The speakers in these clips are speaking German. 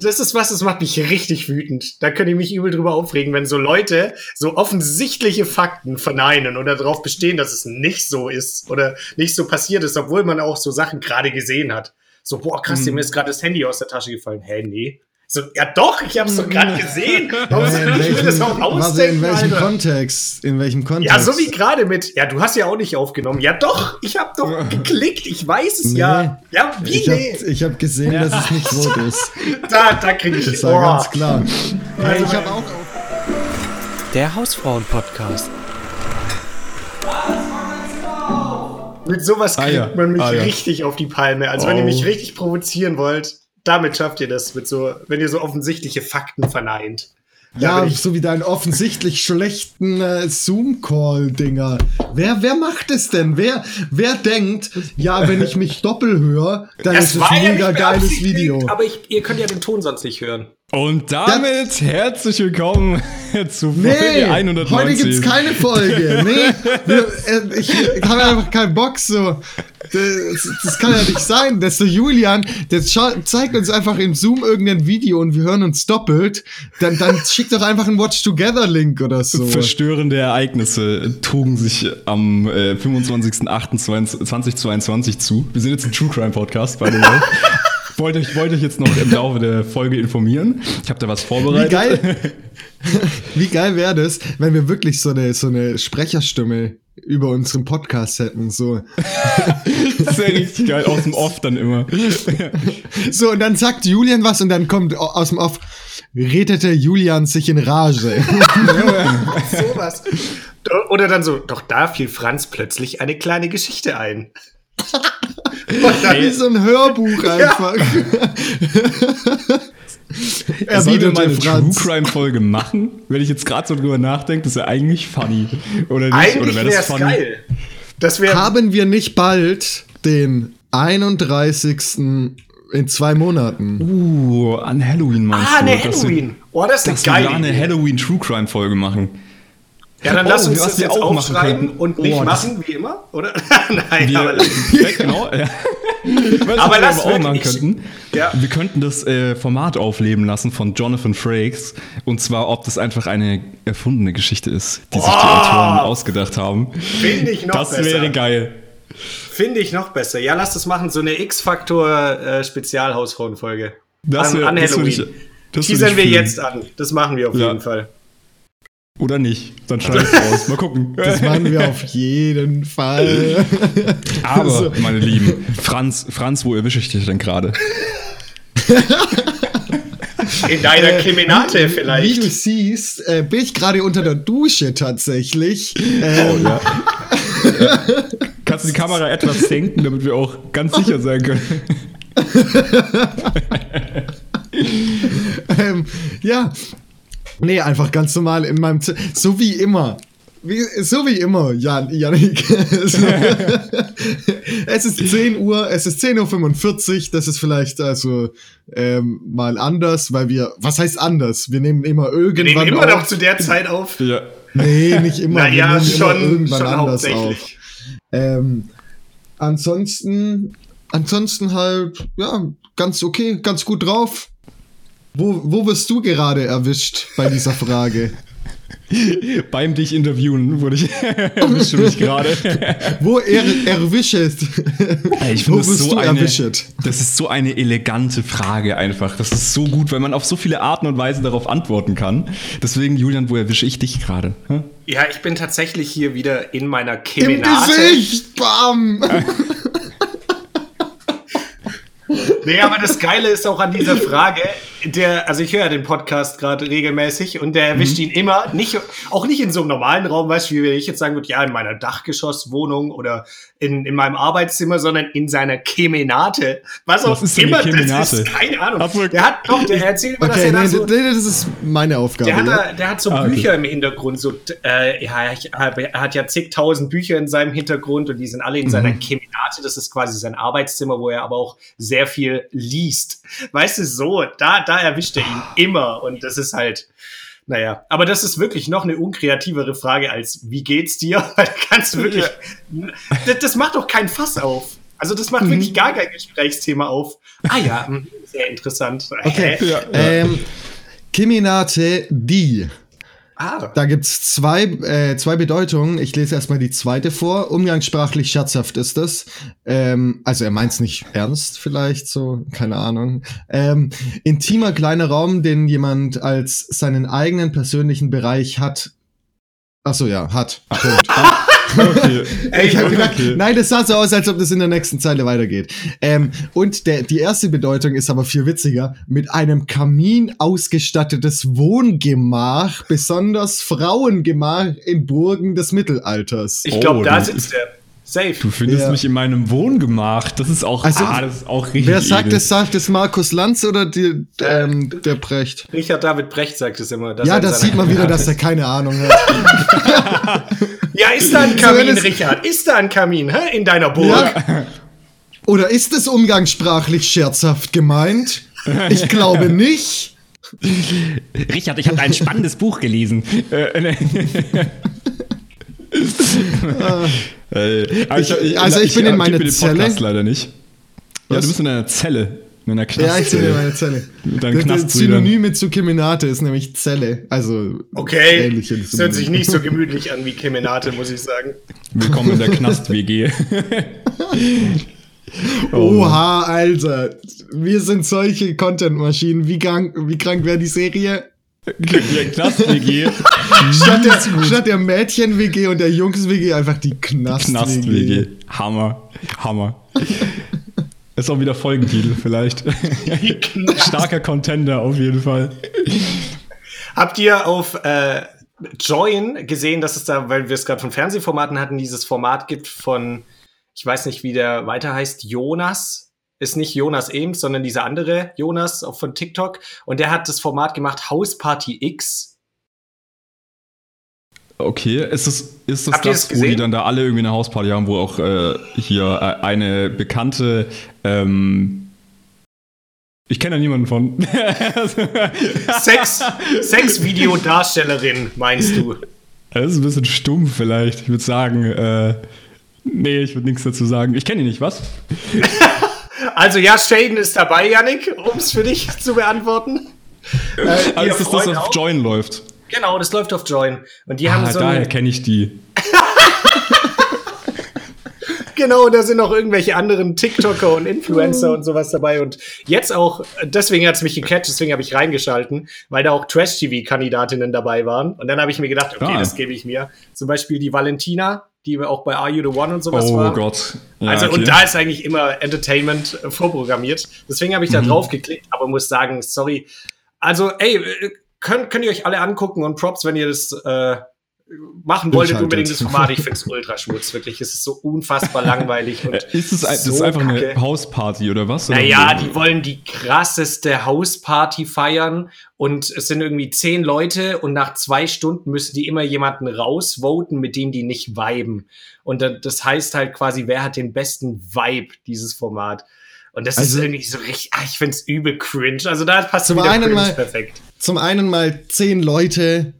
das ist was, das macht mich richtig wütend. Da könnte ich mich übel drüber aufregen, wenn so Leute so offensichtliche Fakten verneinen oder darauf bestehen, dass es nicht so ist oder nicht so passiert ist, obwohl man auch so Sachen gerade gesehen hat. So, boah, krass, mhm. mir ist gerade das Handy aus der Tasche gefallen. Hä, nee. So, ja doch, ich hab's doch gerade gesehen. Warum ja, in welchem, das auch ausdenken, in welchem Alter? Kontext? In welchem Kontext? Ja, so wie gerade mit, ja, du hast ja auch nicht aufgenommen. Ja doch, ich hab doch geklickt, ich weiß es nee. ja. Ja, wie ich nee? Hab, ich hab gesehen, ja. dass es nicht rot ist. da, da krieg ich Das war oh. ganz klar. Ja, ich hab auch Der Hausfrauen-Podcast. Mit sowas kriegt ah, ja. man mich ah, ja. richtig auf die Palme. Also, oh. wenn ihr mich oh. richtig provozieren wollt, damit schafft ihr das, mit so, wenn ihr so offensichtliche Fakten verneint. Ja, so wie deinen offensichtlich schlechten äh, Zoom-Call-Dinger. Wer, wer macht es denn? Wer, wer denkt, ja, wenn ich mich doppel höre, dann das ist es ein mega geiles Video. Aber ich, ihr könnt ja den Ton sonst nicht hören. Und damit ja. herzlich willkommen zu Folge nee, 190. Heute gibt's keine Folge. Nee, äh, ich, ich habe einfach keinen Bock so. Das, das, kann ja nicht sein. Das ist so Julian, der zeigt uns einfach im Zoom irgendein Video und wir hören uns doppelt. Dann, dann schickt doch einfach einen Watch Together Link oder so. Verstörende Ereignisse trugen sich am äh, 25.08.2022 zu. Wir sind jetzt ein True Crime Podcast, by the way wollte euch, wollte euch jetzt noch im Laufe der Folge informieren. Ich habe da was vorbereitet. Wie geil, Wie geil wäre das, wenn wir wirklich so eine, so eine Sprecherstimme über unseren Podcast hätten. So. das wäre richtig geil, aus dem Off dann immer. so, und dann sagt Julian was und dann kommt aus dem Off, redete Julian sich in Rage. so was. Oder dann so, doch da fiel Franz plötzlich eine kleine Geschichte ein. Wie so ein Hörbuch einfach. er sollte mal eine True Crime Folge machen, wenn ich jetzt gerade so drüber nachdenke, das ist ja eigentlich funny. Oder nicht? Eigentlich oder wäre das funny? geil. Das wär Haben wir nicht bald den 31. in zwei Monaten? Uh, an Halloween meinst ah, du? Ah, eine Halloween. Oh, das ist eine geile wir eine Halloween True Crime Folge machen. Ja, dann oh, lass uns das jetzt auch aufschreiben und nicht oh, machen, wie immer, oder? Nein, wir, aber genau. Ja. Weißt, aber was wir auch machen könnten? Ja. Wir könnten das äh, Format aufleben lassen von Jonathan Frakes. Und zwar, ob das einfach eine erfundene Geschichte ist, die oh, sich die Autoren ausgedacht haben. Finde ich noch das besser. Das wäre geil. Finde ich noch besser. Ja, lass das machen. So eine X-Faktor-Spezialhausfrauenfolge. Äh, das wär, an, an Halloween. Das, das Teasern wir jetzt an. Das machen wir auf ja. jeden Fall. Oder nicht. Dann schneidest du raus. Mal gucken. Das machen wir auf jeden Fall. Aber, so. meine Lieben, Franz, Franz, wo erwische ich dich denn gerade? In deiner Kemenate äh, vielleicht. Wie du siehst, äh, bin ich gerade unter der Dusche tatsächlich. Ähm, oh, ja. ja. Kannst du die Kamera etwas senken, damit wir auch ganz sicher sein können? ähm, ja, Nee, einfach ganz normal in meinem Zimmer. So wie immer. Wie, so wie immer, Jan, Janik. es ist 10 Uhr, es ist 10.45 Uhr, das ist vielleicht also ähm, mal anders, weil wir, was heißt anders? Wir nehmen immer irgendwann Wir nehmen immer auf. noch zu der Zeit auf. Ja. Nee, nicht immer. naja, wir schon, immer irgendwann schon anders auf. Ähm, ansonsten, ansonsten halt, ja, ganz okay, ganz gut drauf. Wo, wo wirst du gerade erwischt bei dieser Frage? Beim dich interviewen wurde ich erwischt mich gerade. Wo er erwischt? Ich finde das so eine, Das ist so eine elegante Frage einfach. Das ist so gut, weil man auf so viele Arten und Weisen darauf antworten kann. Deswegen, Julian, wo erwische ich dich gerade? Hm? Ja, ich bin tatsächlich hier wieder in meiner Kemenate. Im Gesicht, bam! nee, aber das Geile ist auch an dieser Frage, der, also ich höre den Podcast gerade regelmäßig und der erwischt mhm. ihn immer, nicht, auch nicht in so einem normalen Raum, weißt du, wie ich jetzt sagen würde, ja, in meiner Dachgeschosswohnung oder in, in meinem Arbeitszimmer, sondern in seiner Kemenate. Was auch ist immer das ist, keine Ahnung. Der hat doch, der erzählt immer, okay, dass er nee, so, nee, das ist meine Aufgabe. Der hat, ja? der hat so ah, Bücher okay. im Hintergrund, so, äh, ja, er hat ja zigtausend Bücher in seinem Hintergrund und die sind alle in mhm. seiner Kemenate. Das ist quasi sein Arbeitszimmer, wo er aber auch sehr viel liest. Weißt du, so, da, da erwischt er ihn immer und das ist halt, naja, aber das ist wirklich noch eine unkreativere Frage als wie geht's dir? Weil da kannst du wirklich, das, das macht doch kein Fass auf. Also das macht mhm. wirklich gar kein Gesprächsthema auf. Ah ja, sehr interessant. Okay. ja. Ähm, Keminate die. Ah. Da gibt es zwei, äh, zwei Bedeutungen. Ich lese erstmal die zweite vor. Umgangssprachlich scherzhaft ist das. Ähm, also er meint es nicht ernst, vielleicht so, keine Ahnung. Ähm, intimer kleiner Raum, den jemand als seinen eigenen persönlichen Bereich hat. Ach so, ja, hat. Punkt. Okay. Ey, ich hab gedacht, okay. Nein, das sah so aus, als ob das in der nächsten Zeile weitergeht. Ähm, und der, die erste Bedeutung ist aber viel witziger. Mit einem Kamin ausgestattetes Wohngemach, besonders Frauengemach in Burgen des Mittelalters. Ich glaube, oh, da sitzt der. Safe. Du findest ja. mich in meinem Wohngemach. Das ist auch, also, ah, das ist auch richtig. Wer sagt es? Sagt es Markus Lanz oder die, ähm, der Brecht? Richard David Brecht sagt es immer. Ja, das sieht man wieder, dass er keine Ahnung hat. ja, ist da ein Kamin, so, Richard? Ist da ein Kamin hä? in deiner Burg? Ja. Oder ist es umgangssprachlich scherzhaft gemeint? Ich glaube nicht. Richard, ich habe ein spannendes Buch gelesen. Also ich, ich, also ich, bin in meiner Zelle. leider nicht. Ja, Was? du bist in einer Zelle. In einer Knastzelle. Ja, ich bin in meiner Zelle. Deinen das Synonyme zu Kemenate ist nämlich Zelle. Also okay. ähnliches. Das hört sich nicht so gemütlich an wie Kemenate, muss ich sagen. Willkommen in der Knast-WG. oh, Oha, Alter. Wir sind solche Content-Maschinen. Wie krank, wie krank wäre die Serie? Knast-WG. statt, der, statt der Mädchen-WG und der Jungs-WG einfach die Knast-WG. Knast-WG. Hammer. Hammer. Ist auch wieder Folgentitel vielleicht. Starker Contender auf jeden Fall. Habt ihr auf äh, Join gesehen, dass es da, weil wir es gerade von Fernsehformaten hatten, dieses Format gibt von, ich weiß nicht, wie der weiter heißt, Jonas? ist nicht Jonas Eames, sondern dieser andere Jonas auch von TikTok. Und der hat das Format gemacht House Party X. Okay, ist das, ist das das, wo die dann da alle irgendwie eine Hausparty haben, wo auch äh, hier äh, eine bekannte ähm, ich kenne da niemanden von. Sex, Sex-Video-Darstellerin, meinst du? Das ist ein bisschen stumpf vielleicht. Ich würde sagen, äh, nee, ich würde nichts dazu sagen. Ich kenne ihn nicht, was? Also ja, Shaden ist dabei, Yannick, um es für dich zu beantworten. Äh, also dass das auf Join läuft. Genau, das läuft auf Join. Und die ah, haben so. Daher kenne ich die. genau, da sind auch irgendwelche anderen TikToker und Influencer und sowas dabei. Und jetzt auch, deswegen hat es mich gecatcht, deswegen habe ich reingeschalten, weil da auch Trash-TV-Kandidatinnen dabei waren. Und dann habe ich mir gedacht, okay, ah. das gebe ich mir. Zum Beispiel die Valentina, die auch bei Are You the One und sowas oh war. Oh Gott. Ja, also, okay. und da ist eigentlich immer Entertainment äh, vorprogrammiert. Deswegen habe ich da mhm. drauf geklickt, aber muss sagen, sorry. Also, ey, äh, könnt, könnt ihr euch alle angucken und Props, wenn ihr das äh, machen wolltet, unbedingt das Format. Ich finde es ultra schmutz, wirklich. Es ist so unfassbar langweilig. Und ist es das ist einfach kacke. eine Hausparty oder was? naja, die wollen die krasseste Hausparty feiern und es sind irgendwie zehn Leute und nach zwei Stunden müssen die immer jemanden rausvoten, mit dem die nicht viben. Und das heißt halt quasi, wer hat den besten Vibe, dieses Format. Und das also, ist irgendwie so richtig, ah, ich finde es übel cringe. Also da passt zum wieder einen mal, perfekt. Zum einen mal zehn Leute,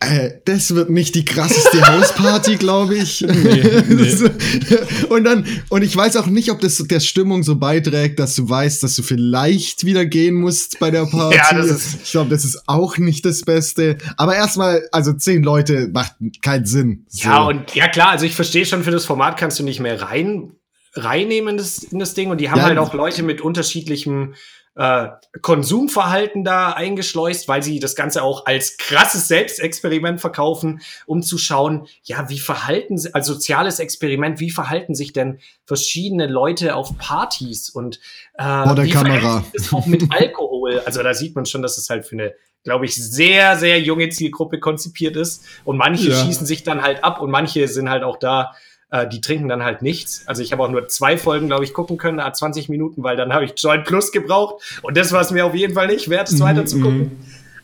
äh, das wird nicht die krasseste Hausparty, glaube ich. Nee, nee. und dann, und ich weiß auch nicht, ob das der Stimmung so beiträgt, dass du weißt, dass du vielleicht wieder gehen musst bei der Party. Ja, das ist ich glaube, das ist auch nicht das Beste. Aber erstmal, also zehn Leute macht keinen Sinn. So. Ja, und ja klar, also ich verstehe schon, für das Format kannst du nicht mehr rein reinnehmen in das, in das Ding. Und die haben ja, halt auch Leute mit unterschiedlichem äh, Konsumverhalten da eingeschleust, weil sie das Ganze auch als krasses Selbstexperiment verkaufen, um zu schauen, ja, wie verhalten sie, als soziales Experiment, wie verhalten sich denn verschiedene Leute auf Partys und äh, Vor der wie Kamera. es auch mit Alkohol. Also da sieht man schon, dass es halt für eine glaube ich, sehr, sehr junge Zielgruppe konzipiert ist. Und manche ja. schießen sich dann halt ab und manche sind halt auch da, äh, die trinken dann halt nichts. Also ich habe auch nur zwei Folgen, glaube ich, gucken können, 20 Minuten, weil dann habe ich Joint Plus gebraucht. Und das war es mir auf jeden Fall nicht wert, es mhm, weiter zu gucken. Mhm.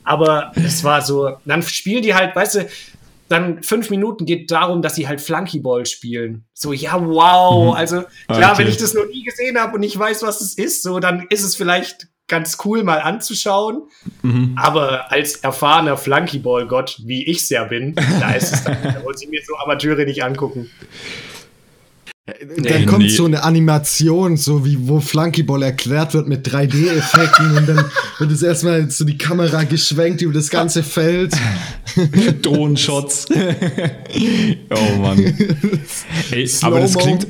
Aber es war so, dann spielen die halt, weißt du, dann fünf Minuten geht darum, dass sie halt Flunkyball spielen. So, ja, wow. Mhm. Also klar, okay. wenn ich das noch nie gesehen habe und ich weiß, was es ist, so, dann ist es vielleicht ganz cool mal anzuschauen. Mhm. Aber als erfahrener Flunkyball-Gott, wie ich es ja bin, da ist es dann, da wollte ich mir so Amateure nicht angucken. Dann nee, kommt nee. so eine Animation, so wie wo Flunkyball erklärt wird mit 3D-Effekten und dann wird es erstmal so die Kamera geschwenkt über das ganze Feld. Drohenshots. oh Mann. Ey, aber das klingt,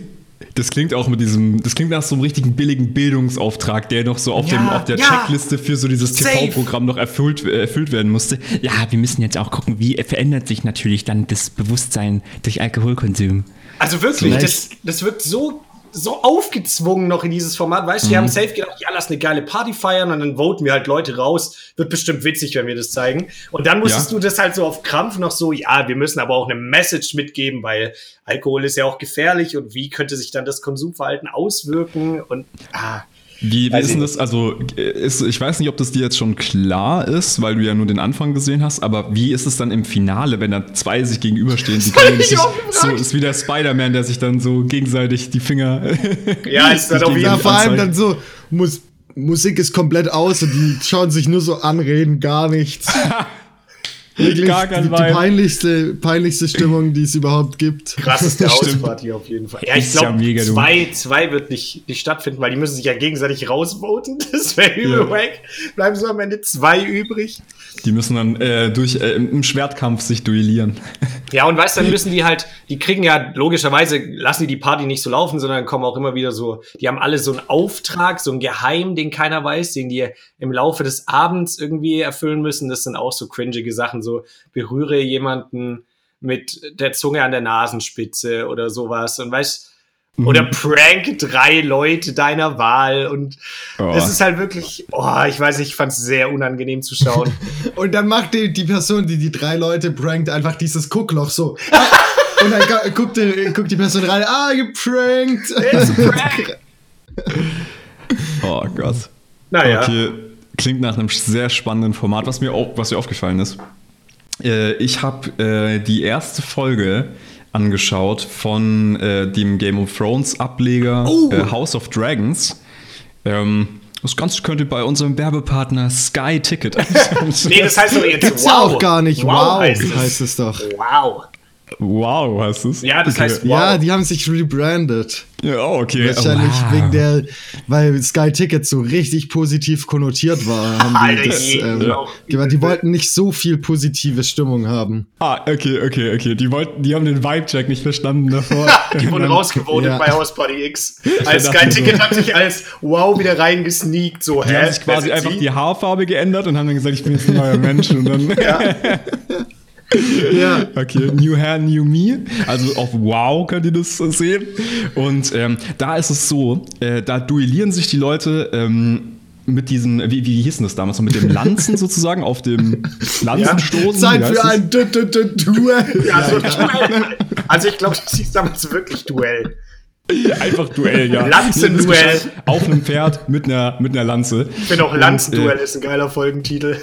das klingt auch mit diesem, das klingt nach so einem richtigen billigen Bildungsauftrag, der noch so auf, ja, dem, auf der ja, Checkliste für so dieses TV-Programm noch erfüllt, äh, erfüllt werden musste. Ja, wir müssen jetzt auch gucken, wie verändert sich natürlich dann das Bewusstsein durch Alkoholkonsum. Also wirklich, das, das wird so so aufgezwungen noch in dieses Format. Weißt du, mhm. die haben safe gedacht, ja, lass eine geile Party feiern und dann voten wir halt Leute raus. Wird bestimmt witzig, wenn wir das zeigen. Und dann musstest ja. du das halt so auf Krampf noch so, ja, wir müssen aber auch eine Message mitgeben, weil Alkohol ist ja auch gefährlich und wie könnte sich dann das Konsumverhalten auswirken und ah. Wie, wie ist denn das? Also, ist, ich weiß nicht, ob das dir jetzt schon klar ist, weil du ja nur den Anfang gesehen hast, aber wie ist es dann im Finale, wenn da zwei sich gegenüberstehen? Die können sich, so ist wie der Spider-Man, der sich dann so gegenseitig die Finger. Ja, ist dann auf jeden Fall. Vor allem dann so, muss, Musik ist komplett aus und die schauen sich nur so an, reden gar nichts. Wirklich Gar kein die, die peinlichste, peinlichste Stimmung, die es überhaupt gibt. Krasseste Hausparty auf jeden Fall. Ja, ich glaube, ja zwei, zwei wird nicht, nicht stattfinden, weil die müssen sich ja gegenseitig rausvoten. Das wäre übel ja. wack. Bleiben so am Ende zwei übrig. Die müssen dann äh, durch äh, im Schwertkampf sich duellieren. Ja, und weißt, dann müssen die halt, die kriegen ja logischerweise, lassen die die Party nicht so laufen, sondern kommen auch immer wieder so, die haben alle so einen Auftrag, so einen Geheim, den keiner weiß, den die im Laufe des Abends irgendwie erfüllen müssen. Das sind auch so cringige Sachen, so berühre jemanden mit der Zunge an der Nasenspitze oder sowas. Und weißt, Mhm. Oder prank drei Leute deiner Wahl. Und oh. es ist halt wirklich, oh, ich weiß nicht, ich fand es sehr unangenehm zu schauen. und dann macht die, die Person, die die drei Leute prankt, einfach dieses Guckloch so. und dann guckt die, guckt die Person rein, ah, geprankt. prank. oh Gott. Naja. Okay, klingt nach einem sehr spannenden Format, was mir, auch, was mir aufgefallen ist. Äh, ich habe äh, die erste Folge angeschaut von äh, dem Game of Thrones Ableger oh. äh, House of Dragons. Ähm, das Ganze könnt ihr bei unserem Werbepartner Sky Ticket Nee, das heißt doch jetzt Gibt's wow. auch gar nicht. Wow, wow heißt, es. heißt es doch. Wow. Wow, heißt es? Ja, das heißt wow. Ja, die haben sich rebrandet. Ja, oh, okay. Wahrscheinlich wow. wegen der, weil Sky Ticket so richtig positiv konnotiert war, haben die das ähm, ja. Die wollten nicht so viel positive Stimmung haben. Ah, okay, okay, okay. Die wollten, die haben den Vibe-Check nicht verstanden davor. die wurden rausgevotet ja. bei House Party X. Als Sky Ticket so. hat sich als wow wieder reingesneakt, so, die hä? haben sich quasi einfach die Haarfarbe geändert und haben dann gesagt, ich bin jetzt ein neuer Mensch und dann. ja. ja. Okay, New Hair, New Me. Also auf Wow könnt ihr das sehen. Und ähm, da ist es so, äh, da duellieren sich die Leute ähm, mit diesem, wie, wie hieß denn das damals, mit dem Lanzen sozusagen auf dem Lanzenstoßen. Ja, Zeit für ein du du du Duell. Ja, so Duell. Also ich glaube, das hieß damals wirklich Duell. Einfach Duell, ja. Lanzenduell. Auf einem Pferd mit einer, mit einer Lanze. Ich finde auch Lanzenduell äh, ist ein geiler Folgentitel.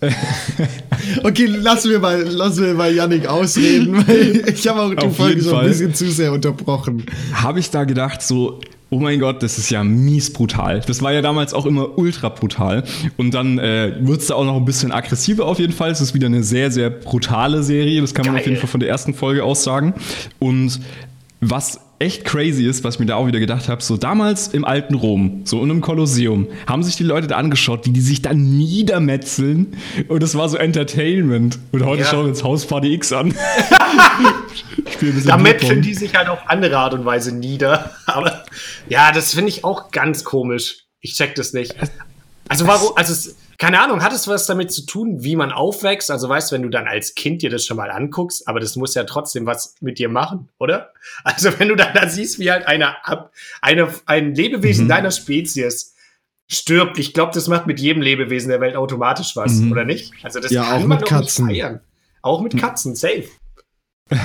okay, lassen wir mal, lassen wir mal Yannick ausreden, weil ich habe auch die Auf Folge so ein bisschen zu sehr unterbrochen. Habe ich da gedacht, so, oh mein Gott, das ist ja mies brutal. Das war ja damals auch immer ultra brutal. Und dann äh, wird es da auch noch ein bisschen aggressiver auf jeden Fall. Es ist wieder eine sehr, sehr brutale Serie. Das kann man Geil. auf jeden Fall von der ersten Folge aus sagen. Und was echt crazy ist, was ich mir da auch wieder gedacht habe, so damals im alten Rom, so in einem Kolosseum, haben sich die Leute da angeschaut, wie die sich dann niedermetzeln und das war so Entertainment. Und heute ja. schauen wir uns Hausparty X an. da metzeln die sich halt auf andere Art und Weise nieder. Aber ja, das finde ich auch ganz komisch. Ich check das nicht. Also warum, also es, keine Ahnung, hat es was damit zu tun, wie man aufwächst? Also weißt, wenn du dann als Kind dir das schon mal anguckst, aber das muss ja trotzdem was mit dir machen, oder? Also wenn du dann da siehst, wie halt eine, eine ein Lebewesen mhm. deiner Spezies stirbt, ich glaube, das macht mit jedem Lebewesen der Welt automatisch was, mhm. oder nicht? Also das ja, kann auch man mit Katzen. nicht feiern. Auch mit Katzen, safe.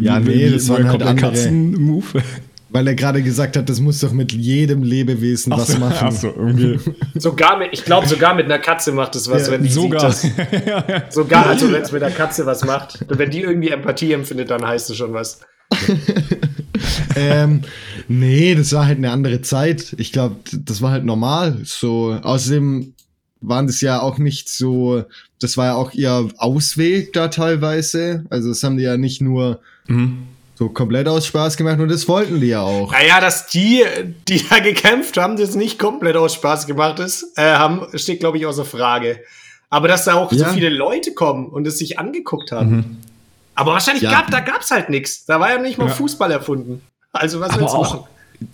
ja, nee, das war halt andere Katzen-Move. Weil er gerade gesagt hat, das muss doch mit jedem Lebewesen was so, machen. So, irgendwie. sogar mit, ich glaube, sogar mit einer Katze macht es was, ja, wenn die sogar. sieht das. sogar, also wenn es mit einer Katze was macht. Und wenn die irgendwie Empathie empfindet, dann heißt es schon was. ähm, nee, das war halt eine andere Zeit. Ich glaube, das war halt normal. So, außerdem waren das ja auch nicht so, das war ja auch ihr Ausweg da teilweise. Also das haben die ja nicht nur mhm so komplett aus Spaß gemacht und das wollten die ja auch. Naja, dass die, die da gekämpft haben, das nicht komplett aus Spaß gemacht ist, äh, haben, steht, glaube ich, außer Frage. Aber dass da auch ja. so viele Leute kommen und es sich angeguckt haben. Mhm. Aber wahrscheinlich ja. gab, da gab's halt nichts. Da war ja nicht mal ja. Fußball erfunden. Also was willst du machen?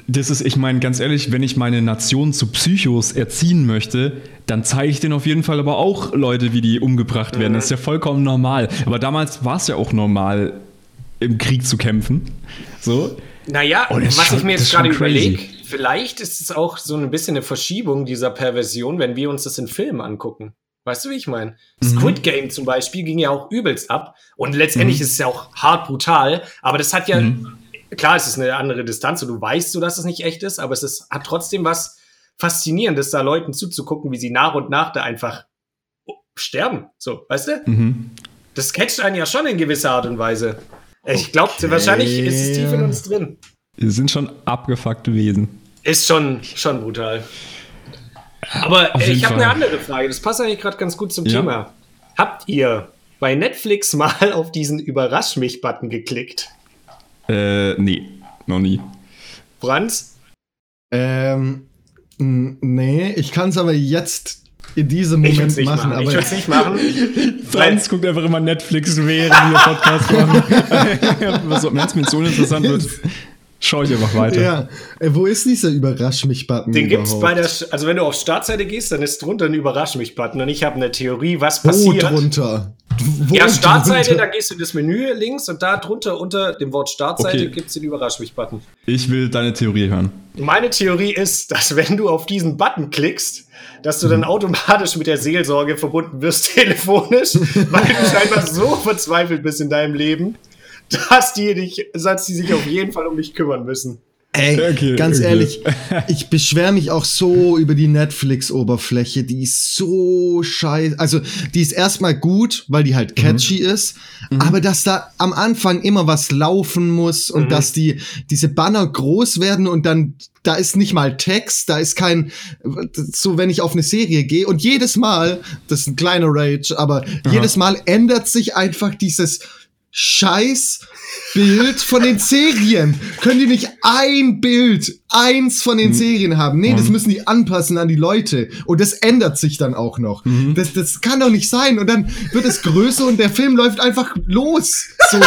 Das ist, ich meine, ganz ehrlich, wenn ich meine Nation zu Psychos erziehen möchte, dann zeige ich denen auf jeden Fall aber auch Leute, wie die umgebracht werden. Mhm. Das ist ja vollkommen normal. Aber damals war es ja auch normal, im Krieg zu kämpfen. So. Naja, oh, was schon, ich mir jetzt gerade überlege, vielleicht ist es auch so ein bisschen eine Verschiebung dieser Perversion, wenn wir uns das in Filmen angucken. Weißt du, wie ich meine? Mhm. Squid Game zum Beispiel ging ja auch übelst ab. Und letztendlich mhm. ist es ja auch hart brutal. Aber das hat ja, mhm. klar, es ist eine andere Distanz und du weißt so, dass es nicht echt ist, aber es ist, hat trotzdem was Faszinierendes, da Leuten zuzugucken, wie sie nach und nach da einfach sterben. So, weißt du? Mhm. Das catcht einen ja schon in gewisser Art und Weise. Ich glaube, okay. wahrscheinlich ist es tief in uns drin. Wir sind schon abgefuckte Wesen. Ist schon, schon brutal. Aber äh, ich habe eine andere Frage. Das passt eigentlich gerade ganz gut zum ja. Thema. Habt ihr bei Netflix mal auf diesen Überrasch mich-Button geklickt? Äh, nee, noch nie. Franz? Ähm, nee, ich kann es aber jetzt in diesem Moment machen, machen. Aber ich würde es nicht machen. Franz guckt einfach immer Netflix, während wir Podcast machen. Wenn es mir so interessant wird, Schau ich einfach weiter. Ja, äh, wo ist dieser Überrasch mich-Button? Den gibt es bei der, also wenn du auf Startseite gehst, dann ist drunter ein Überrasch mich-Button und ich habe eine Theorie, was passiert. Wo drunter? Wo ja, Startseite, drunter? da gehst du in das Menü links und da drunter unter dem Wort Startseite okay. gibt es den Überrasch mich-Button. Ich will deine Theorie hören. Meine Theorie ist, dass wenn du auf diesen Button klickst, dass du dann mhm. automatisch mit der Seelsorge verbunden wirst, telefonisch, weil du scheinbar so verzweifelt bist in deinem Leben, dass die, dich, dass die sich auf jeden Fall um dich kümmern müssen. Ey, okay, ganz okay. ehrlich, ich beschwere mich auch so über die Netflix-Oberfläche. Die ist so scheiße. Also, die ist erstmal gut, weil die halt mhm. catchy mhm. ist. Mhm. Aber dass da am Anfang immer was laufen muss und mhm. dass die, diese Banner groß werden und dann, da ist nicht mal Text, da ist kein, so wenn ich auf eine Serie gehe und jedes Mal, das ist ein kleiner Rage, aber Aha. jedes Mal ändert sich einfach dieses, scheiß Bild von den Serien. Können die nicht ein Bild, eins von den mhm. Serien haben? Nee, das mhm. müssen die anpassen an die Leute. Und das ändert sich dann auch noch. Mhm. Das, das kann doch nicht sein. Und dann wird es größer und der Film läuft einfach los. So.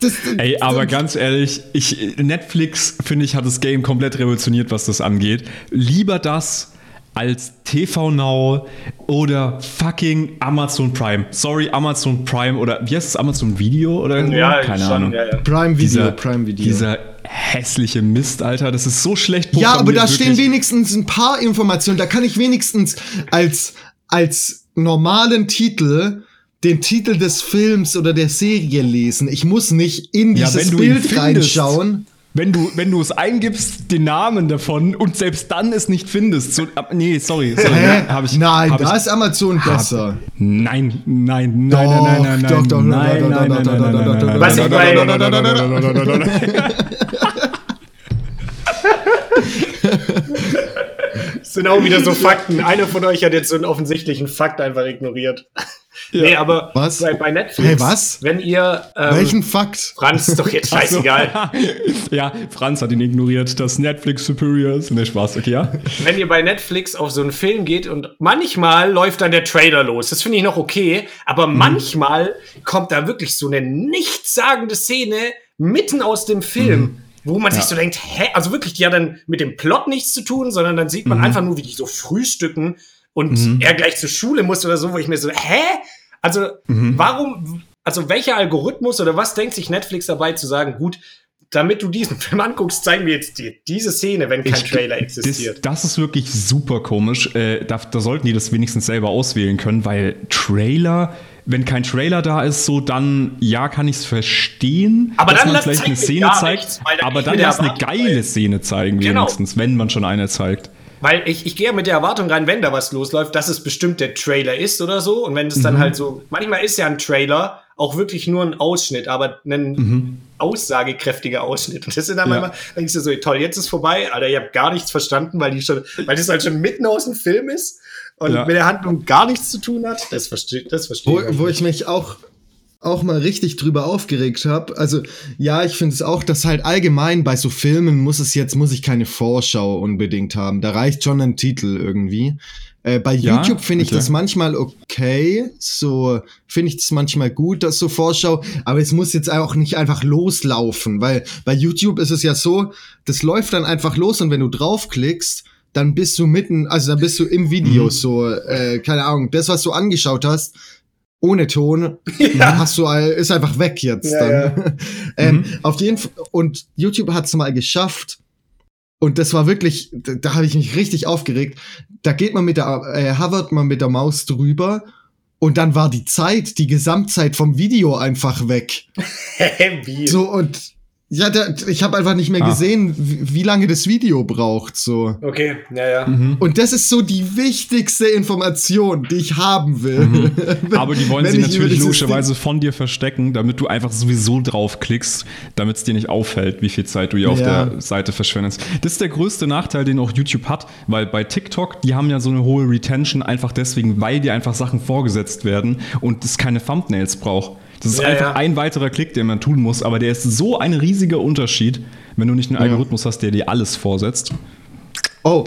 Das, Ey, aber ganz ehrlich, ich, Netflix, finde ich, hat das Game komplett revolutioniert, was das angeht. Lieber das als TV Now oder fucking Amazon Prime. Sorry, Amazon Prime oder wie heißt es, Amazon Video oder irgendwo? Ja, Keine schon, Ahnung. Ja, ja. Prime Video, dieser, Prime Video. Dieser hässliche Mist, Alter, das ist so schlecht Ja, aber da wirklich. stehen wenigstens ein paar Informationen, da kann ich wenigstens als, als normalen Titel den Titel des Films oder der Serie lesen. Ich muss nicht in dieses ja, Bild reinschauen wenn du, wenn du es eingibst, den Namen davon und selbst dann es nicht findest. So, nee, sorry. sorry? Hab ich, nein, hab da ich, ist Amazon besser. Nein, nein, nein, nein, nein, nein, doch, doch, nein, nein, nein, nein, nein, nein, Was ich bei sind auch wieder so Fakten. Einer von euch hat jetzt so einen offensichtlichen Fakt einfach ignoriert. Ja. Nee, aber was? Bei, bei, Netflix, hey, was? wenn ihr. Ähm, Welchen Fakt? Franz ist doch jetzt scheißegal. ja, Franz hat ihn ignoriert, dass Netflix superior ist. Ne, Spaß, okay, ja. Wenn ihr bei Netflix auf so einen Film geht und manchmal läuft dann der Trailer los, das finde ich noch okay, aber mhm. manchmal kommt da wirklich so eine nichtssagende Szene mitten aus dem Film. Mhm wo man ja. sich so denkt, hä, also wirklich, die hat dann mit dem Plot nichts zu tun, sondern dann sieht man mhm. einfach nur, wie die so frühstücken und mhm. er gleich zur Schule muss oder so, wo ich mir so, hä? Also, mhm. warum, also welcher Algorithmus oder was denkt sich Netflix dabei zu sagen, gut, damit du diesen Film anguckst, zeigen wir jetzt dir diese Szene, wenn kein ich, Trailer existiert. Das, das, ist wirklich super komisch. Äh, da, da, sollten die das wenigstens selber auswählen können, weil Trailer, wenn kein Trailer da ist, so dann ja, kann ich es verstehen, aber dass dann man vielleicht eine Szene zeigt, nichts, aber dann lass eine geile Szene zeigen, genau. wenigstens, wenn man schon eine zeigt. Weil ich, ich gehe mit der Erwartung rein, wenn da was losläuft, dass es bestimmt der Trailer ist oder so. Und wenn es dann mhm. halt so, manchmal ist ja ein Trailer auch wirklich nur ein Ausschnitt, aber ein mhm. aussagekräftiger Ausschnitt. Und das sind dann ja. manchmal, denkst du so, toll, jetzt ist vorbei, Alter, ich habe gar nichts verstanden, weil die schon, weil das halt schon mitten aus dem Film ist und ja. mit der Handlung gar nichts zu tun hat. Das verstehe das versteh wo, ich. Wo ich mich auch auch mal richtig drüber aufgeregt habe. Also ja, ich finde es auch, dass halt allgemein bei so Filmen muss es jetzt, muss ich keine Vorschau unbedingt haben. Da reicht schon ein Titel irgendwie. Äh, bei ja, YouTube finde ich das manchmal okay. So finde ich das manchmal gut, dass so Vorschau. Aber es muss jetzt auch nicht einfach loslaufen, weil bei YouTube ist es ja so, das läuft dann einfach los und wenn du draufklickst, dann bist du mitten, also dann bist du im Video mhm. so, äh, keine Ahnung, das, was du angeschaut hast, ohne Ton, ja. hast du, ist einfach weg jetzt. Ja, dann. Ja. ähm, mhm. Auf jeden Fall, und YouTube hat es mal geschafft, und das war wirklich, da, da habe ich mich richtig aufgeregt. Da geht man mit der, äh, hovert man mit der Maus drüber und dann war die Zeit, die Gesamtzeit vom Video einfach weg. Wie? So und ja, der, ich habe einfach nicht mehr ah. gesehen, wie, wie, lange das Video braucht. So. Okay, ja, ja. Mhm. Und das ist so die wichtigste Information, die ich haben will. Mhm. Aber die wollen sie natürlich logischerweise von dir verstecken, damit du einfach sowieso draufklickst, damit es dir nicht auffällt, wie viel Zeit du hier ja. auf der Seite verschwendest. Das ist der größte Nachteil, den auch YouTube hat, weil bei TikTok, die haben ja so eine hohe Retention einfach deswegen, weil dir einfach Sachen vorgesetzt werden und es keine Thumbnails braucht. Das ist ja, einfach ja. ein weiterer Klick, den man tun muss, aber der ist so ein riesiger Unterschied, wenn du nicht einen ja. Algorithmus hast, der dir alles vorsetzt. Oh,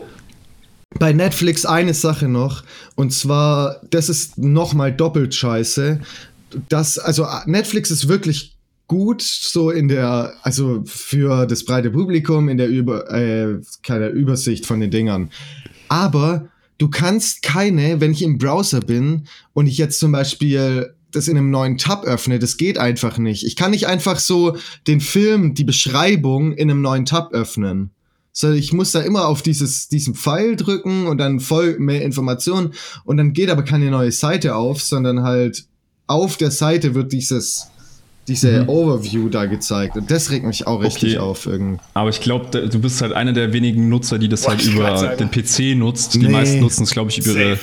bei Netflix eine Sache noch, und zwar, das ist nochmal doppelt scheiße. Das, also Netflix ist wirklich gut, so in der, also für das breite Publikum, in der Über, äh, keine Übersicht von den Dingern. Aber du kannst keine, wenn ich im Browser bin und ich jetzt zum Beispiel das in einem neuen Tab öffne. Das geht einfach nicht. Ich kann nicht einfach so den Film, die Beschreibung in einem neuen Tab öffnen. So, ich muss da immer auf dieses, diesen Pfeil drücken und dann voll mehr Informationen und dann geht aber keine neue Seite auf, sondern halt auf der Seite wird dieses, diese mhm. Overview da gezeigt. Und das regt mich auch richtig okay. auf irgendwie. Aber ich glaube, du bist halt einer der wenigen Nutzer, die das Boah, halt über den PC nutzt. Die nee. meisten nutzen es, glaube ich, über ihre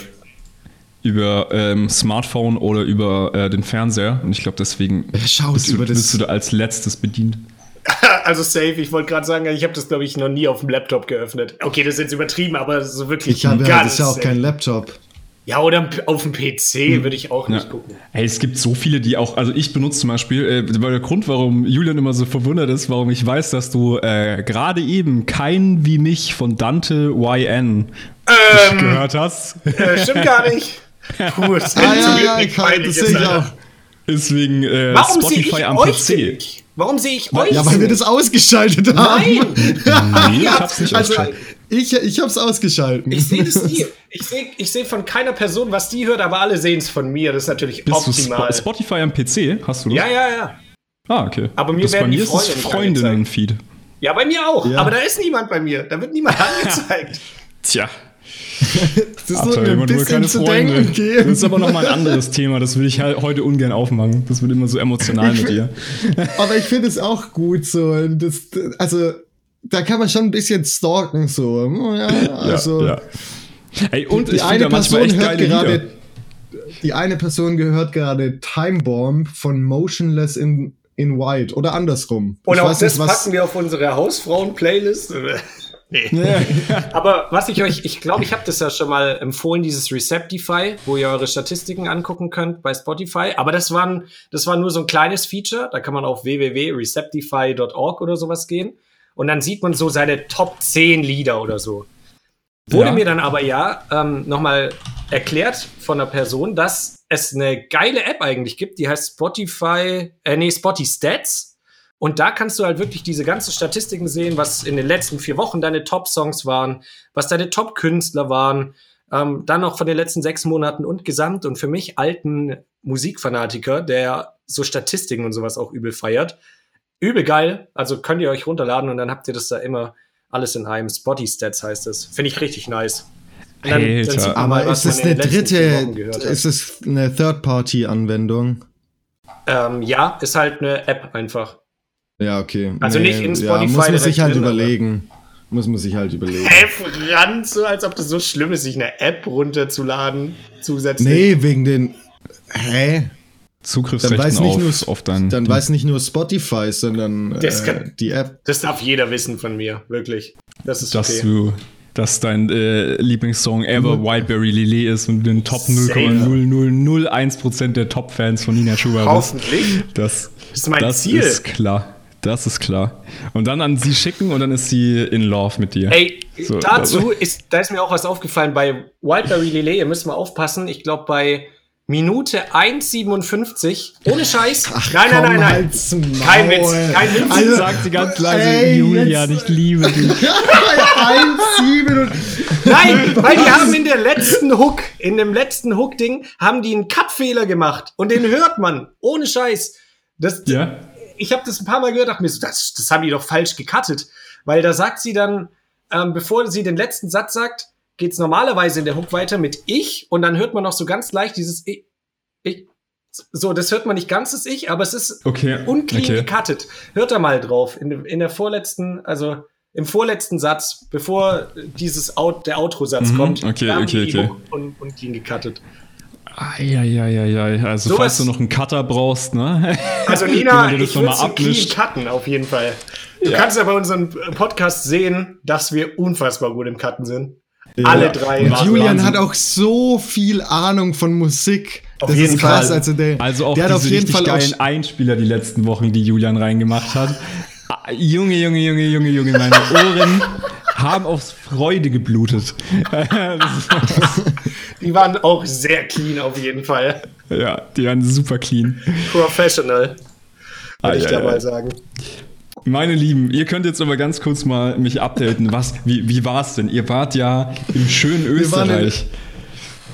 über ähm, Smartphone oder über äh, den Fernseher. Und ich glaube, deswegen Schau bist, du, bist du da als letztes bedient. Also safe, ich wollte gerade sagen, ich habe das, glaube ich, noch nie auf dem Laptop geöffnet. Okay, das ist jetzt übertrieben, aber so wirklich ich habe ja, das ist ja auch kein Laptop. Ja, oder auf dem PC hm. würde ich auch nicht ja. gucken. Hey, es gibt so viele, die auch, also ich benutze zum Beispiel, äh, der Grund, warum Julian immer so verwundert ist, warum ich weiß, dass du äh, gerade eben kein wie mich von Dante YN ähm, gehört hast. Äh, stimmt gar nicht. Puh, das ah, ja, ja, ich kann, das sehe ich auch. Deswegen äh, Warum Spotify am PC. Nicht? Warum sehe ich euch? Ja, weil wir das ausgeschaltet haben. Nein! nee, ich hab's nicht also, Ich, ich hab's ausgeschaltet. Ich sehe das nie. Ich sehe ich seh von keiner Person, was die hört, aber alle sehen es von mir. Das ist natürlich Bist optimal. Du Sp Spotify am PC? Hast du das? Ja, ja, ja. Ah, okay. Aber mir das werden bei mir die Freunde ist Freundinnen-Feed. Ja, bei mir auch. Ja. Aber da ist niemand bei mir. Da wird niemand angezeigt. Tja. Das ist Ach, mir ein bisschen zu Freunde. denken geben. Das ist aber nochmal ein anderes Thema, das will ich halt heute ungern aufmachen. Das wird immer so emotional mit dir. aber ich finde es auch gut so. Das, also, da kann man schon ein bisschen stalken, so. Ja, also. Ja, ja. Ey, und die, die eine Person hört gerade. Die eine Person gehört gerade Time Bomb von Motionless in, in White oder andersrum. Und ich auch das nicht, packen wir auf unsere Hausfrauen-Playlist. Nee. Aber was ich euch, ich glaube, ich habe das ja schon mal empfohlen, dieses Receptify, wo ihr eure Statistiken angucken könnt bei Spotify. Aber das war, das war nur so ein kleines Feature. Da kann man auf www.receptify.org oder sowas gehen. Und dann sieht man so seine Top 10 Lieder oder so. Wurde ja. mir dann aber ja ähm, nochmal erklärt von einer Person, dass es eine geile App eigentlich gibt, die heißt Spotify, äh, nee, Spotify Stats. Und da kannst du halt wirklich diese ganzen Statistiken sehen, was in den letzten vier Wochen deine Top-Songs waren, was deine Top-Künstler waren, ähm, dann noch von den letzten sechs Monaten und gesamt und für mich alten Musikfanatiker, der so Statistiken und sowas auch übel feiert. Übel geil. Also könnt ihr euch runterladen und dann habt ihr das da immer alles in einem. Spotty Stats heißt es. Finde ich richtig nice. Dann, dann Aber mal, ist es eine dritte, ist es eine Third-Party-Anwendung? Ähm, ja, ist halt eine App einfach. Ja, okay. Also nee, nicht in Spotify. Ja, muss man sich halt drin, überlegen. Muss man sich halt überlegen. Hä, Franz, so als ob das so schlimm ist, sich eine App runterzuladen zusätzlich. Nee, wegen den. Hä? Zugriffsrechten dann weiß nicht auf, nur, auf dein. Dann weiß nicht nur Spotify, sondern äh, kann, die App. Das darf jeder wissen von mir, wirklich. Das ist dass okay. Du, dass dein äh, Lieblingssong Ever mhm. Wildberry Lily ist und den Top 0,0001% der Top-Fans von Nina Chuba bist. Hoffentlich. Das, das ist mein das Ziel. Das ist klar. Das ist klar. Und dann an sie schicken und dann ist sie in Love mit dir. Ey, so, dazu ist, da ist mir auch was aufgefallen bei Wildberry Lily. Ihr müsst mal aufpassen. Ich glaube, bei Minute 1,57. Ohne Scheiß. Ach, nein, nein, nein, nein. Kein Witz. Kein Witz. Also, sagt sie ganz leise, ey, Julian, ich liebe dich. 1,57. Nein, weil die haben in der letzten Hook, in dem letzten Hook-Ding, haben die einen Cut-Fehler gemacht. Und den hört man. Ohne Scheiß. Das, ja. Ich habe das ein paar Mal gehört, dachte mir so, das, das haben die doch falsch gecuttet. Weil da sagt sie dann, ähm, bevor sie den letzten Satz sagt, geht es normalerweise in der Hook weiter mit ich und dann hört man noch so ganz leicht dieses ich. ich so, das hört man nicht ganz das Ich, aber es ist okay. unclean okay. gecuttet. Hört da mal drauf. In, in der vorletzten, also im vorletzten Satz, bevor dieses Out, der Outro-Satz mhm. kommt, okay, okay, die okay. Und, und clean gecuttet. Eieieiei. Also, so falls du noch einen Cutter brauchst, ne? Also, Nina, ich würde es clean cutten, auf jeden Fall. Du ja. kannst ja bei unserem Podcast sehen, dass wir unfassbar gut im Cutten sind. Ja. Alle drei. Und Julian Wahnsinn. hat auch so viel Ahnung von Musik. Auf das jeden ist krass. Fall. Also, der, also auch der diese hat auf jeden Fall geilen Einspieler die letzten Wochen, die Julian reingemacht hat. Ah, Junge, Junge, Junge, Junge, Junge, meine Ohren haben aufs Freude geblutet. die waren auch sehr clean auf jeden Fall. Ja, die waren super clean. Professional, würde ah, ich ja, da ja. mal sagen. Meine Lieben, ihr könnt jetzt aber ganz kurz mal mich updaten. Was, wie, wie war es denn? Ihr wart ja im schönen Österreich.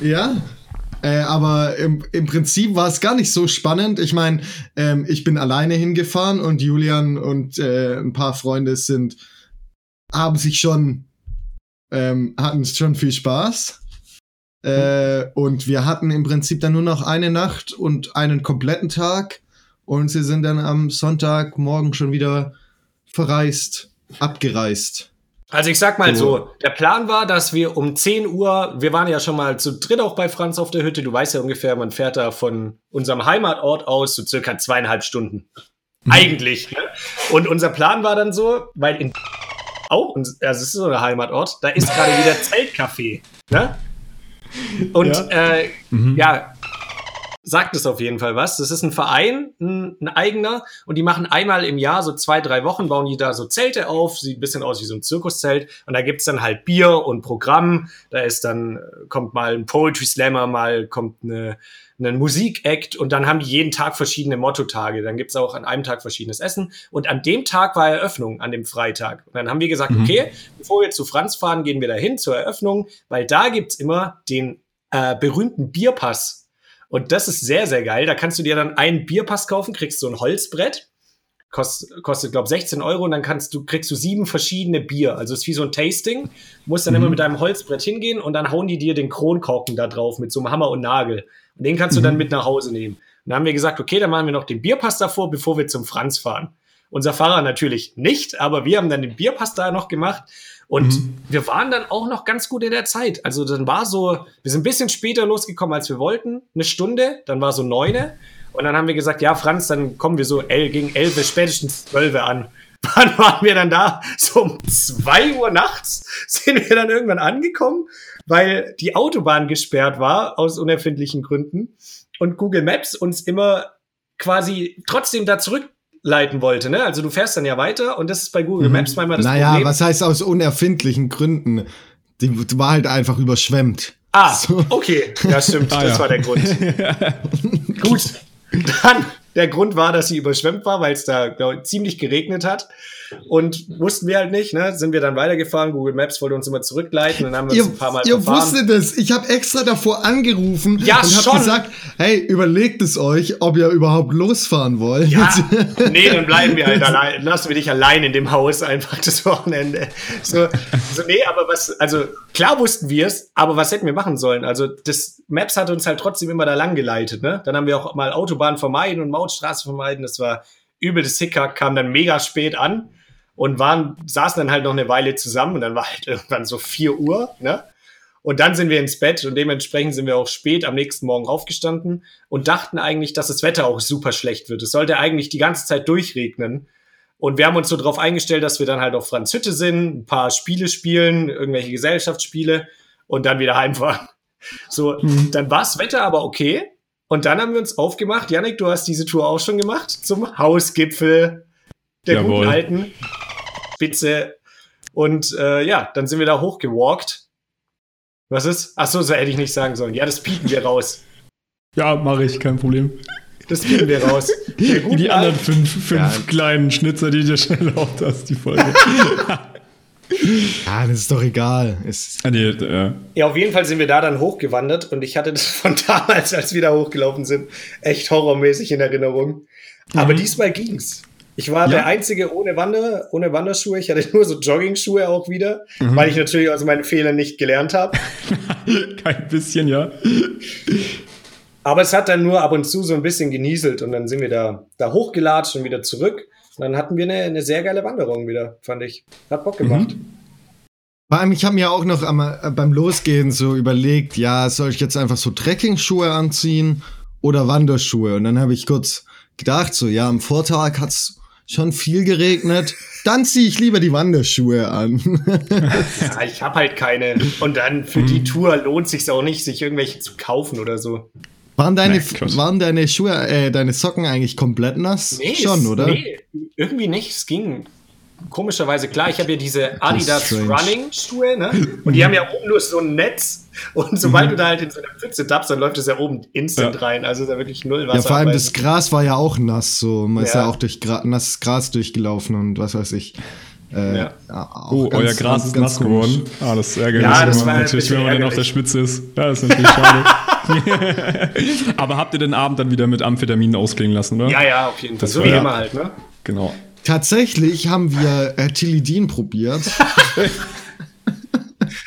In, ja, äh, aber im, im Prinzip war es gar nicht so spannend. Ich meine, ähm, ich bin alleine hingefahren und Julian und äh, ein paar Freunde sind, haben sich schon, ähm, hatten schon viel Spaß. Äh, und wir hatten im Prinzip dann nur noch eine Nacht und einen kompletten Tag. Und sie sind dann am Sonntagmorgen schon wieder verreist, abgereist. Also ich sag mal so. so, der Plan war, dass wir um 10 Uhr, wir waren ja schon mal zu dritt auch bei Franz auf der Hütte, du weißt ja ungefähr, man fährt da von unserem Heimatort aus so circa zweieinhalb Stunden. Mhm. Eigentlich. Ne? Und unser Plan war dann so, weil in auch, also es ist so ein Heimatort, da ist gerade wieder Zeltcafé. Ne? Und ja, äh, mhm. ja sagt es auf jeden Fall was. Das ist ein Verein, ein, ein, eigener, und die machen einmal im Jahr, so zwei, drei Wochen, bauen die da so Zelte auf, sieht ein bisschen aus wie so ein Zirkuszelt, und da gibt's dann halt Bier und Programm, da ist dann, kommt mal ein Poetry Slammer, mal kommt eine, einen Musikact und dann haben die jeden Tag verschiedene Motto-Tage. Dann gibt's auch an einem Tag verschiedenes Essen. Und an dem Tag war Eröffnung, an dem Freitag. Und dann haben wir gesagt, mhm. okay, bevor wir zu Franz fahren, gehen wir dahin zur Eröffnung, weil da gibt's immer den äh, berühmten Bierpass und das ist sehr, sehr geil. Da kannst du dir dann einen Bierpass kaufen, kriegst so ein Holzbrett. Kost, kostet, glaube 16 Euro und dann kannst du, kriegst du sieben verschiedene Bier. Also es ist wie so ein Tasting. Musst dann mhm. immer mit deinem Holzbrett hingehen und dann hauen die dir den Kronkorken da drauf mit so einem Hammer und Nagel. Den kannst du dann mhm. mit nach Hause nehmen. Und dann haben wir gesagt, okay, dann machen wir noch den Bierpass davor, bevor wir zum Franz fahren. Unser Fahrer natürlich nicht, aber wir haben dann den Bierpass da noch gemacht. Und mhm. wir waren dann auch noch ganz gut in der Zeit. Also dann war so, wir sind ein bisschen später losgekommen, als wir wollten. Eine Stunde, dann war so neune. Und dann haben wir gesagt, ja, Franz, dann kommen wir so gegen elf, spätestens zwölf an. Wann waren wir dann da? So um zwei Uhr nachts sind wir dann irgendwann angekommen, weil die Autobahn gesperrt war aus unerfindlichen Gründen und Google Maps uns immer quasi trotzdem da zurück leiten wollte. Ne? Also du fährst dann ja weiter und das ist bei Google mhm. Maps manchmal das naja, Problem. Naja, was heißt aus unerfindlichen Gründen? Die war halt einfach überschwemmt. Ah, so. okay. Ja, stimmt. ah, das ja. war der Grund. Gut. Dann, der Grund war, dass sie überschwemmt war, weil es da glaub, ziemlich geregnet hat. Und wussten wir halt nicht, ne? Sind wir dann weitergefahren. Google Maps wollte uns immer zurückleiten und dann haben wir ihr, uns ein paar Mal Ihr verfahren. wusstet es. Ich habe extra davor angerufen ja, und habe gesagt, hey, überlegt es euch, ob ihr überhaupt losfahren wollt. Ja, nee, dann bleiben wir halt allein. Lassen wir dich allein in dem Haus einfach das Wochenende. So, so nee, aber was, also klar wussten wir es, aber was hätten wir machen sollen? Also das Maps hat uns halt trotzdem immer da lang geleitet, ne? Dann haben wir auch mal Autobahn vermeiden und Mautstraße vermeiden. Das war übel das Hickhack, kam dann mega spät an und waren, saßen dann halt noch eine Weile zusammen und dann war halt irgendwann so vier Uhr, ne? Und dann sind wir ins Bett und dementsprechend sind wir auch spät am nächsten Morgen aufgestanden und dachten eigentlich, dass das Wetter auch super schlecht wird. Es sollte eigentlich die ganze Zeit durchregnen. Und wir haben uns so darauf eingestellt, dass wir dann halt auf Franz Hütte sind, ein paar Spiele spielen, irgendwelche Gesellschaftsspiele und dann wieder heimfahren. So, mhm. dann war das Wetter aber okay. Und dann haben wir uns aufgemacht. Janik, du hast diese Tour auch schon gemacht zum Hausgipfel der Jawohl. guten alten Spitze. Und äh, ja, dann sind wir da hochgewalkt. Was ist? Ach so, so hätte ich nicht sagen sollen. Ja, das piepen wir raus. Ja, mache ich, kein Problem. Das piepen wir raus. die anderen fünf, fünf ja. kleinen Schnitzer, die du schnell erlaubt hast, die Folge. ja, das ist doch egal. Es ah, nee, ja. ja, auf jeden Fall sind wir da dann hochgewandert und ich hatte das von damals, als wir da hochgelaufen sind, echt horrormäßig in Erinnerung. Aber mhm. diesmal ging's. Ich war ja. der Einzige ohne, Wander, ohne Wanderschuhe. Ich hatte nur so Jogging-Schuhe auch wieder, mhm. weil ich natürlich aus meinen Fehlern nicht gelernt habe. Kein bisschen, ja. Aber es hat dann nur ab und zu so ein bisschen genieselt und dann sind wir da, da hochgelatscht und wieder zurück. Und dann hatten wir eine, eine sehr geile Wanderung wieder, fand ich. Hat Bock gemacht. Mhm. Vor allem, ich habe mir auch noch am, äh, beim Losgehen so überlegt, ja, soll ich jetzt einfach so Trekking-Schuhe anziehen oder Wanderschuhe? Und dann habe ich kurz gedacht, so, ja, am Vortag hat's schon viel geregnet. Dann ziehe ich lieber die Wanderschuhe an. ja, ich habe halt keine. Und dann für die hm. Tour lohnt sich auch nicht, sich irgendwelche zu kaufen oder so. Waren deine, Nein, waren deine Schuhe, äh, deine Socken eigentlich komplett nass? Nee, Schon, oder? Nee, irgendwie nicht. Es ging komischerweise klar, ich habe ja diese Adidas Running Schuhe, ne? Und die haben ja oben nur so ein Netz. Und sobald mhm. du da halt in so eine Pfütze tappst, dann läuft es ja oben instant ja. rein. Also da wirklich null Wasser. Ja, vor allem das Gras war ja auch nass, so. Man ja. ist ja auch durch Gra nasses Gras durchgelaufen und was weiß ich. Äh, ja. oh, ganz, euer Gras ist nass geworden. Ah, das ist ärgerlich. Ja, das war natürlich, wenn man dann auf der Spitze ist. Ja, das ist natürlich schade. Aber habt ihr den Abend dann wieder mit Amphetaminen ausklingen lassen, oder? Ja, ja, auf jeden Fall. Das so wie immer halt, ne? Genau. Tatsächlich haben wir äh, Tilidin probiert.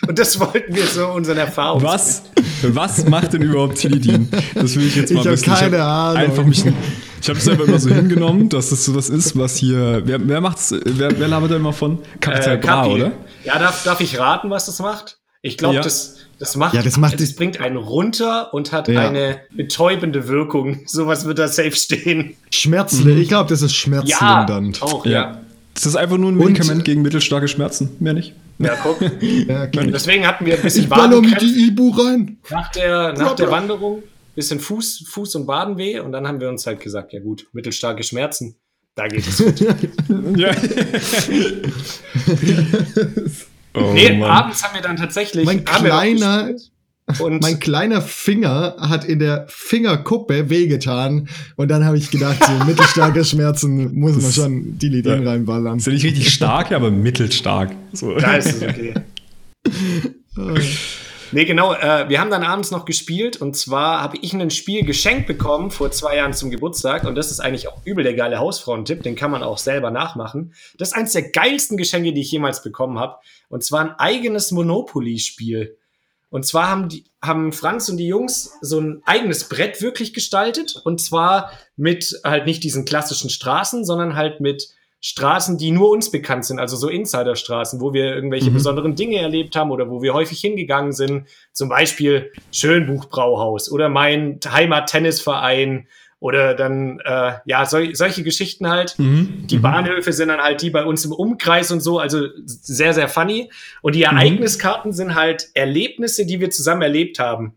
Und das wollten wir so unseren Erfahrungen. Was, was macht denn überhaupt Tilidin? Das will ich jetzt mal ich wissen. Keine ich Ahnung. Einfach mich, ich habe es einfach immer so hingenommen, dass das so das ist, was hier. Wer, wer macht's? Wer, wer labert da immer von? Kapital äh, Bra, oder? Ja, darf, darf ich raten, was das macht? Ich glaube, ja. das das macht, ja, das macht, das bringt einen runter und hat ja. eine betäubende Wirkung. Sowas wird da safe stehen. Schmerzlindernd. Mhm. Ich glaube, das ist schmerzlindernd. Ja, auch, ja. ja. Das ist einfach nur ein Medikament und, gegen mittelstarke Schmerzen, mehr nicht. Ja, guck. ja, okay. Deswegen hatten wir ein bisschen Wadenkrämpfe. die Ibu rein. Nach der, nach der Wanderung bisschen Fuß, Fuß und Wadenweh und dann haben wir uns halt gesagt, ja gut, mittelstarke Schmerzen, da geht es gut. ja. Oh, nee, Mann. abends haben wir dann tatsächlich. Mein kleiner, mein kleiner Finger hat in der Fingerkuppe wehgetan. Und dann habe ich gedacht, so mittelstarke Schmerzen muss man schon die Lidin ja. reinballern. Ist ja nicht richtig stark, aber mittelstark. So. Da ist es okay. Nee, genau. Äh, wir haben dann abends noch gespielt und zwar habe ich ein Spiel geschenkt bekommen vor zwei Jahren zum Geburtstag und das ist eigentlich auch übel der geile Hausfrauentipp, den kann man auch selber nachmachen. Das ist eines der geilsten Geschenke, die ich jemals bekommen habe und zwar ein eigenes Monopoly-Spiel. Und zwar haben, die, haben Franz und die Jungs so ein eigenes Brett wirklich gestaltet und zwar mit halt nicht diesen klassischen Straßen, sondern halt mit Straßen, die nur uns bekannt sind, also so Insiderstraßen, wo wir irgendwelche mhm. besonderen Dinge erlebt haben oder wo wir häufig hingegangen sind. Zum Beispiel Schönbuchbrauhaus oder mein Heimat-Tennisverein oder dann, äh, ja, sol solche Geschichten halt. Mhm. Die mhm. Bahnhöfe sind dann halt die bei uns im Umkreis und so, also sehr, sehr funny. Und die mhm. Ereigniskarten sind halt Erlebnisse, die wir zusammen erlebt haben.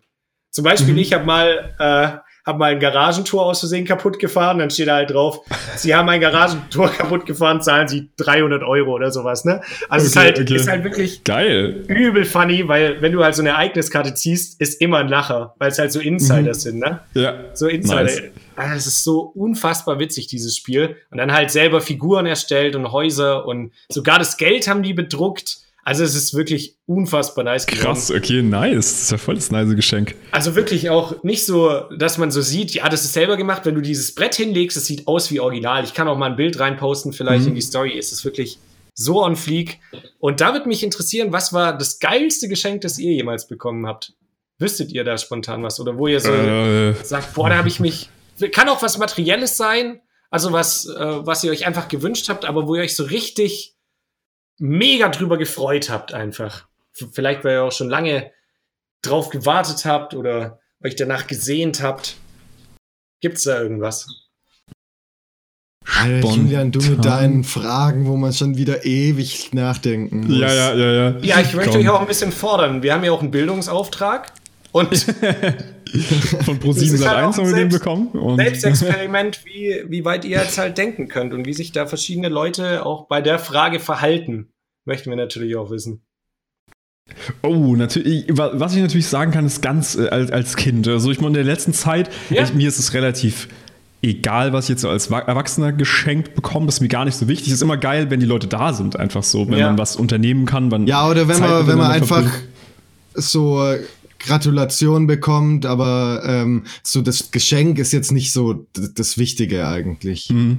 Zum Beispiel, mhm. ich habe mal äh, habe mal ein Garagentor aus Versehen kaputt gefahren, dann steht da halt drauf, Sie haben ein Garagentor kaputt gefahren, zahlen Sie 300 Euro oder sowas, ne? Also okay, ist halt, okay. ist halt wirklich geil, übel funny, weil wenn du halt so eine Ereigniskarte ziehst, ist immer ein Lacher, weil es halt so Insiders mhm. sind, ne? Ja. So Insider. Nice. Ah, es ist so unfassbar witzig, dieses Spiel. Und dann halt selber Figuren erstellt und Häuser und sogar das Geld haben die bedruckt. Also es ist wirklich unfassbar nice geworden. Krass, okay, nice. Das ist ja voll das nice Geschenk. Also wirklich auch nicht so, dass man so sieht, ja, das ist selber gemacht, wenn du dieses Brett hinlegst, es sieht aus wie original. Ich kann auch mal ein Bild reinposten, vielleicht mhm. in die Story. Es ist wirklich so on fleek. Und da würde mich interessieren, was war das geilste Geschenk, das ihr jemals bekommen habt? Wüsstet ihr da spontan was? Oder wo ihr so äh. sagt, boah, da habe ich mich. Kann auch was Materielles sein, also was, äh, was ihr euch einfach gewünscht habt, aber wo ihr euch so richtig mega drüber gefreut habt einfach. Vielleicht, weil ihr auch schon lange drauf gewartet habt oder euch danach gesehnt habt. Gibt's da irgendwas? Alter, Julian, du mit deinen Fragen, wo man schon wieder ewig nachdenken muss. Ja, ja, ja, ja. Ja, ich möchte Komm. euch auch ein bisschen fordern. Wir haben ja auch einen Bildungsauftrag. Und von Pro7 Sat 1 haben wir den bekommen. Und Selbstexperiment, wie, wie weit ihr jetzt halt denken könnt und wie sich da verschiedene Leute auch bei der Frage verhalten, möchten wir natürlich auch wissen. Oh, natürlich. Was ich natürlich sagen kann, ist ganz äh, als, als Kind. Also ich meine, in der letzten Zeit, ja. ich, mir ist es relativ egal, was ich jetzt so als Erwachsener geschenkt bekomme, ist mir gar nicht so wichtig. Es ist immer geil, wenn die Leute da sind, einfach so, wenn ja. man was unternehmen kann. ja, oder wenn Zeit man, wenn man einfach so äh, Gratulation bekommt, aber ähm, so das Geschenk ist jetzt nicht so das Wichtige eigentlich. Mhm.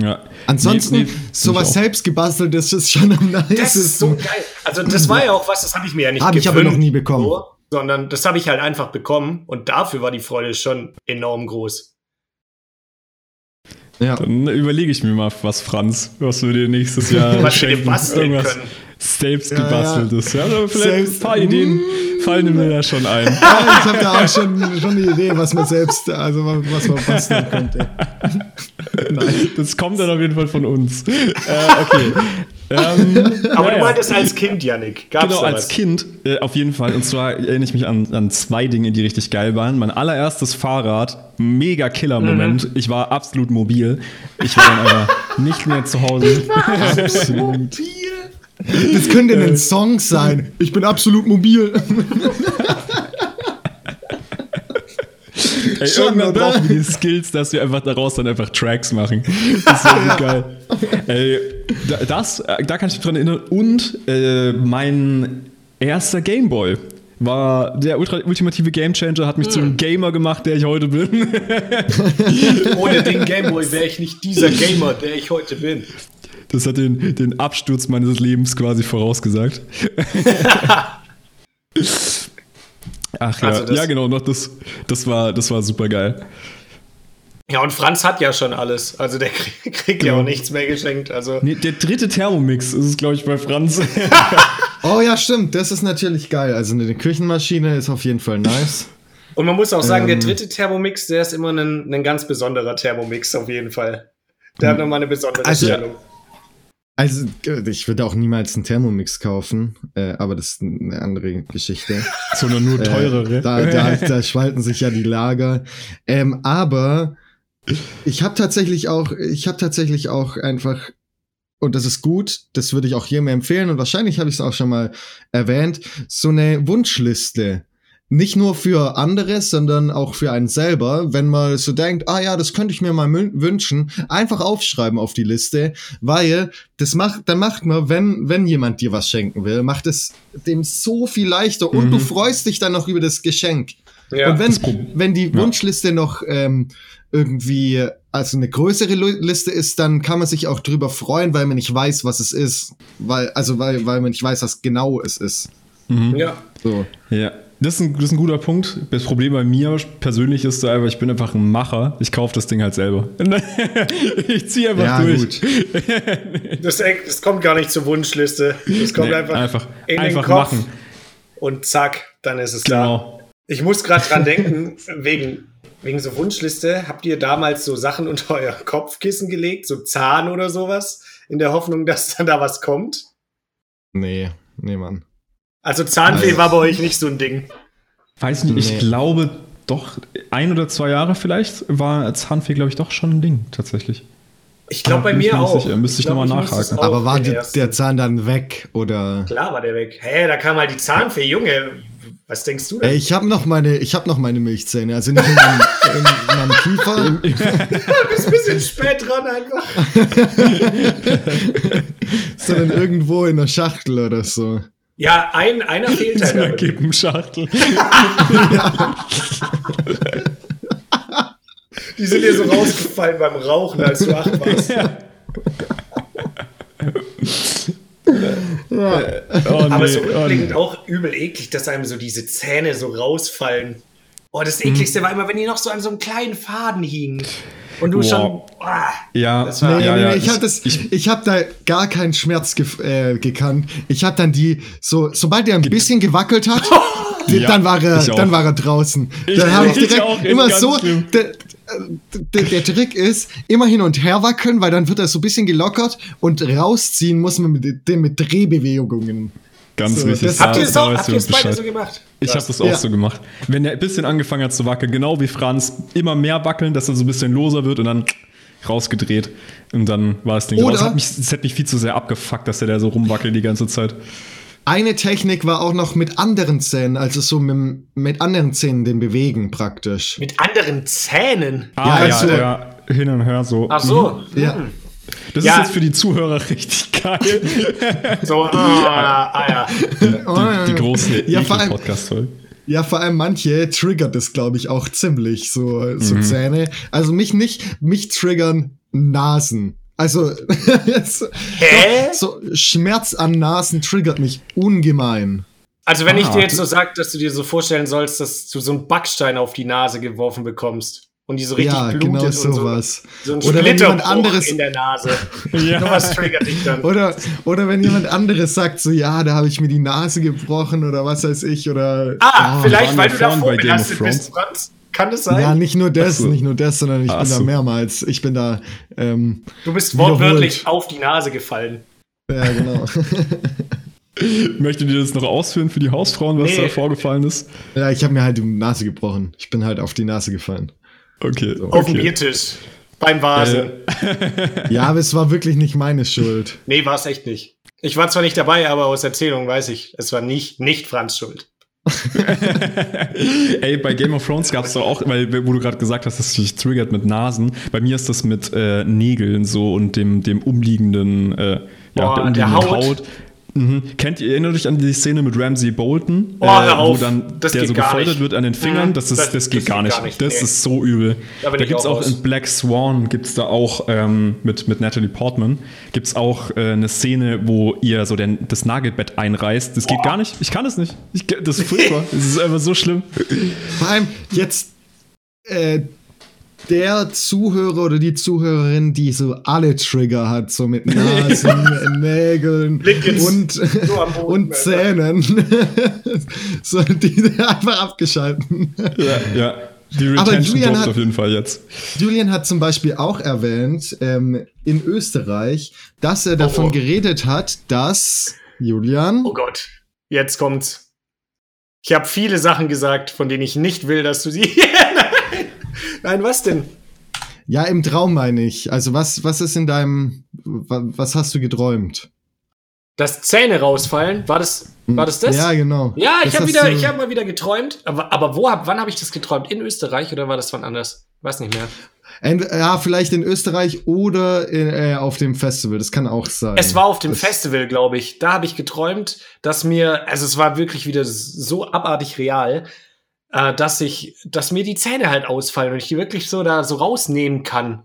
Ja. Ansonsten, nee, nee, sowas selbst gebasteltes ist schon am nicesten. Das ist so geil. Also, das war ja auch was, das habe ich mir ja nicht Habe ich aber noch nie bekommen. So, sondern das habe ich halt einfach bekommen und dafür war die Freude schon enorm groß. Ja. Dann überlege ich mir mal was, Franz, was wir dir nächstes Jahr was schenken. Wir basteln Irgendwas können. Selbst gebasteltes. Ja, ja. ja vielleicht selbst. ein paar Ideen fallen mir da schon ein. Ja, ich habe da auch schon, schon eine Idee, was man selbst, also was man basteln könnte. Nein. Das kommt dann auf jeden Fall von uns. Äh, okay. Ähm, Aber ja, du meintest als Kind, Yannick. Gab's genau, als Kind äh, auf jeden Fall. Und zwar erinnere ich mich an, an zwei Dinge, die richtig geil waren. Mein allererstes Fahrrad, mega Killer-Moment. Mhm. Ich war absolut mobil. Ich war dann aber nicht mehr zu Hause. absolut mobil. Das könnte ein Song sein. Ich bin absolut mobil. Ey, Schon, irgendwann oder? brauchen wir die Skills, dass wir einfach daraus dann einfach Tracks machen. Das ist ja geil. Ey, das, äh, da kann ich mich dran erinnern. Und äh, mein erster Gameboy war der ultimative Gamechanger, hat mich hm. zum Gamer gemacht, der ich heute bin. Ohne den Gameboy wäre ich nicht dieser Gamer, der ich heute bin. Das hat den, den Absturz meines Lebens quasi vorausgesagt. Ach ja, also ja genau, noch das, das war, das war super geil. Ja, und Franz hat ja schon alles. Also der kriegt, kriegt ja. ja auch nichts mehr geschenkt. Also. Nee, der dritte Thermomix ist es, glaube ich, bei Franz. oh ja, stimmt. Das ist natürlich geil. Also eine Küchenmaschine ist auf jeden Fall nice. Und man muss auch sagen, ähm, der dritte Thermomix, der ist immer ein, ein ganz besonderer Thermomix auf jeden Fall. Der hat hm. nochmal eine besondere also, Stellung. Also, ich würde auch niemals einen Thermomix kaufen, äh, aber das ist eine andere Geschichte. Sondern nur teurere. Äh, da, da, da spalten sich ja die Lager. Ähm, aber ich habe tatsächlich auch, ich habe tatsächlich auch einfach und das ist gut, das würde ich auch hier mehr empfehlen und wahrscheinlich habe ich es auch schon mal erwähnt, so eine Wunschliste nicht nur für andere, sondern auch für einen selber, wenn man so denkt, ah ja, das könnte ich mir mal wünschen, einfach aufschreiben auf die Liste, weil das macht, dann macht man, wenn, wenn jemand dir was schenken will, macht es dem so viel leichter und mhm. du freust dich dann noch über das Geschenk. Ja, und wenn, wenn die Wunschliste ja. noch ähm, irgendwie also eine größere Liste ist, dann kann man sich auch drüber freuen, weil man nicht weiß, was es ist. Weil, also weil, weil man nicht weiß, was genau es ist. Mhm. Ja. So. Ja. Das ist, ein, das ist ein guter Punkt. Das Problem bei mir persönlich ist einfach, ich bin einfach ein Macher. Ich kaufe das Ding halt selber. ich ziehe einfach ja, durch. das, das, kommt gar nicht zur Wunschliste. Das kommt nee, einfach, einfach, in einfach den Kopf machen. Und zack, dann ist es genau. da. Ich muss gerade dran denken, wegen, wegen so Wunschliste, habt ihr damals so Sachen unter euer Kopfkissen gelegt, so Zahn oder sowas, in der Hoffnung, dass dann da was kommt? Nee, nee, Mann. Also Zahnfee also, war bei euch nicht so ein Ding. Weiß nicht, nee. ich glaube doch, ein oder zwei Jahre vielleicht war Zahnfee, glaube ich, doch schon ein Ding, tatsächlich. Ich glaube bei mir auch. Sicher. Müsste ich, ich nochmal nachhaken. Aber war der, der Zahn dann weg oder? Klar war der weg. Hä, hey, da kam halt die Zahnfee, Junge. Was denkst du denn? Ich habe noch meine, ich habe noch meine Milchzähne, also nicht in meinem, in meinem Kiefer. du bist ein bisschen spät dran einfach. Sondern irgendwo in der Schachtel oder so. Ja, ein, einer fehlt halt. In einer Kippenschachtel. Die sind dir so rausgefallen beim Rauchen, als du acht warst. Ja. Ja. Oh, Aber so rückblickend oh, auch übel eklig, dass einem so diese Zähne so rausfallen. Oh, das ekligste mhm. war immer, wenn die noch so an so einem kleinen Faden hingen. Und du wow. schon. Ah, ja, das war, nee, ja, nee, ja, ich habe ich, ich habe da gar keinen Schmerz ge äh, gekannt. Ich habe dann die so, sobald er ein bisschen gewackelt hat, ja, dann war er, dann war er draußen. Ich, dann habe ich direkt immer so. der, der Trick ist, immer hin und her wackeln, weil dann wird er so ein bisschen gelockert und rausziehen muss man mit den mit Drehbewegungen. Ganz So, wichtig. das- Habt ihr Da es auch, habt ihr es beide so gemacht? Ich habe das auch Ja. so gemacht. Wenn der ein bisschen angefangen hat zu wackeln, genau wie Franz, immer mehr wackeln, dass er so ein bisschen loser wird und dann rausgedreht. Und dann war das Ding Oder- raus. Das hat mich, das hat mich viel zu sehr abgefuckt, dass der da so rumwackelt die ganze Zeit. Eine Technik war auch noch mit anderen Zähnen, also so mit, mit anderen Zähnen den bewegen praktisch. Mit anderen Zähnen. Ah, ja, also- ja, hin und her so. Ach so. Ja. Das Ja. ist jetzt für die Zuhörer richtig geil. So, ah, ah, ja. die, die große Ja, vor allem- Podcast-Folge. Ja, vor allem manche triggert es, glaube ich, auch ziemlich, so, so Zähne. Also mich nicht, mich triggern Nasen. Also, so, Hä? so Schmerz an Nasen triggert mich ungemein. Also wenn ich Ah. dir jetzt so sag, dass du dir so vorstellen sollst, dass du so einen Backstein auf die Nase geworfen bekommst und die so richtig ja, blutet genau und so, sowas. so ein Oder wenn jemand anderes in der Nase. Ja. Was triggert dich dann? Oder, oder wenn jemand anderes sagt, so, ja, da habe ich mir die Nase gebrochen oder was weiß ich, oder. Ah, Oh, vielleicht, weil du da vorbelastet bist, Franz. Kann das sein? Ja, nicht nur das, so. nicht nur das, sondern ich Ach bin da so. mehrmals. Ich bin da, ähm, du bist wortwörtlich auf die Nase gefallen. ja, genau. Möchtet ihr das noch ausführen für die Hausfrauen, was Nee. da vorgefallen ist? ja, ich habe mir halt die Nase gebrochen. Ich bin halt auf die Nase gefallen. Okay. Auf dem okay. Biertisch. Beim Vasen. Ja, aber es war wirklich nicht meine Schuld. Nee, war es echt nicht. Ich war zwar nicht dabei, aber aus Erzählung weiß ich, es war nicht, nicht Franz Schuld. Ey, bei Game of Thrones gab es doch auch, weil wo du gerade gesagt hast, dass dich triggert mit Nasen. Bei mir ist das mit äh, Nägeln so und dem, dem umliegenden, äh, ja, Boah, der der umliegenden Haut. Haut. Mhm. Kennt ihr, erinnert euch an die Szene mit Ramsey Bolton, Oh, hör wo dann Das der geht so gefoltert wird an den Fingern? Mhm. Das, ist, Das- das, geht das gar geht nicht. gar nicht, Das nee. ist so übel. Da Da gibt es auch auch in Black Swan, gibt es da auch ähm, mit, mit Natalie Portman, gibt es auch äh, eine Szene, wo ihr so den, das Nagelbett einreißt. Das geht gar nicht. Ich kann es nicht. Ich, das ist furchtbar. Das ist einfach so schlimm. Vor allem jetzt äh, der Zuhörer oder die Zuhörerin, die so alle Trigger hat, so mit Nasen, Nägeln und, und. Zähnen. so, die einfach abgeschalten. Ja, ja. Die Aber Retention Julian droppt hat- auf jeden Fall jetzt. Julian hat zum Beispiel auch erwähnt, ähm, in Österreich, dass er davon Oh. geredet hat, dass Julian. Oh Gott, jetzt kommt's. Ich habe viele Sachen gesagt, von denen ich nicht will, dass du sie. Nein. Was denn? Ja, im Traum meine ich. Also was, was ist in deinem, wa- was hast du geträumt? Dass Zähne rausfallen? War das, war das das? Ja, genau. Ja, ich habe wieder, ich habe mal wieder geträumt. Aber, aber wo hab, wann habe ich das geträumt? In Österreich oder war das wann anders? Weiß nicht mehr. Ent- ja, vielleicht in Österreich oder in, äh, auf dem Festival. Das kann auch sein. Es war auf dem das, Festival, glaube ich. Da habe ich geträumt, dass mir, also es war wirklich wieder so abartig real, äh, dass ich, dass mir die Zähne halt ausfallen und ich die wirklich so da so rausnehmen kann.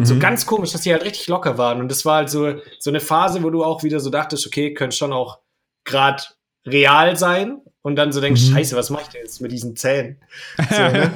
So Mhm. ganz komisch, dass die halt richtig locker waren. Und das war halt so, so eine Phase, wo du auch wieder so dachtest, okay, könnte schon auch gerade real sein. Und dann so denkst, Mhm. scheiße, was mache ich denn jetzt mit diesen Zähnen? So, ne?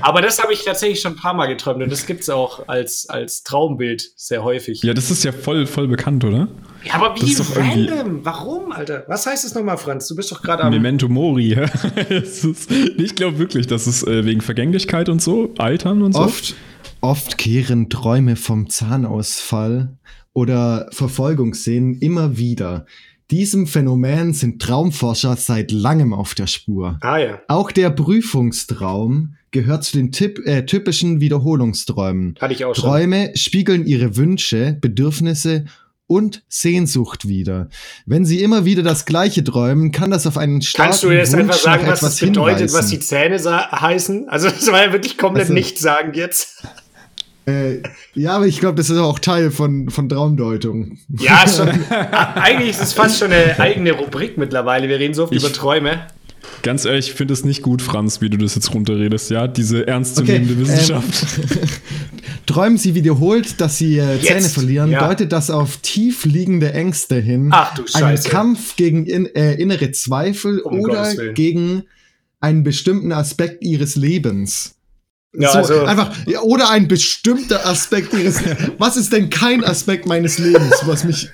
Aber das habe ich tatsächlich schon ein paar Mal geträumt und das gibt's auch als, als Traumbild sehr häufig. Ja, das ist ja voll, voll bekannt, oder? Ja, aber wie random? Warum, Alter? Was heißt das nochmal, Franz? Du bist doch gerade am. Memento Mori. Es ist, ich glaube wirklich, das ist äh, wegen Vergänglichkeit und so, Altern und so. oft, oft kehren Träume vom Zahnausfall oder Verfolgungsszenen immer wieder. Diesem Phänomen sind Traumforscher seit langem auf der Spur. Ah ja, Auch der Prüfungstraum gehört zu den typ, äh, typischen Wiederholungsträumen. hatte ich auch schon. Träume spiegeln ihre Wünsche, Bedürfnisse und Sehnsucht wider. Wenn sie immer wieder das Gleiche träumen, kann das auf einen starken Kannst du jetzt Wunsch einfach sagen, was das etwas bedeutet, hinweisen. was die Zähne heißen? Also, das war ja wirklich komplett Also- nichts sagen jetzt. Äh, ja, aber ich glaube, das ist auch Teil von, von Traumdeutung. Ja, schon. eigentlich ist es fast schon eine eigene Rubrik mittlerweile. Wir reden so oft Ich- über Träume. Ganz ehrlich, ich finde es nicht gut, Franz, wie du das jetzt runterredest, ja? Diese ernstzunehmende Okay, ähm, Wissenschaft. Träumen sie wiederholt, dass sie äh, Zähne verlieren, ja. deutet das auf tief liegende Ängste hin. Ach du Einen Scheiße. Kampf gegen in, äh, innere Zweifel Um oder gegen einen bestimmten Aspekt ihres Lebens. Ja, so, also- einfach, ja, oder ein bestimmter Aspekt ihres Was ist denn kein Aspekt meines Lebens, was mich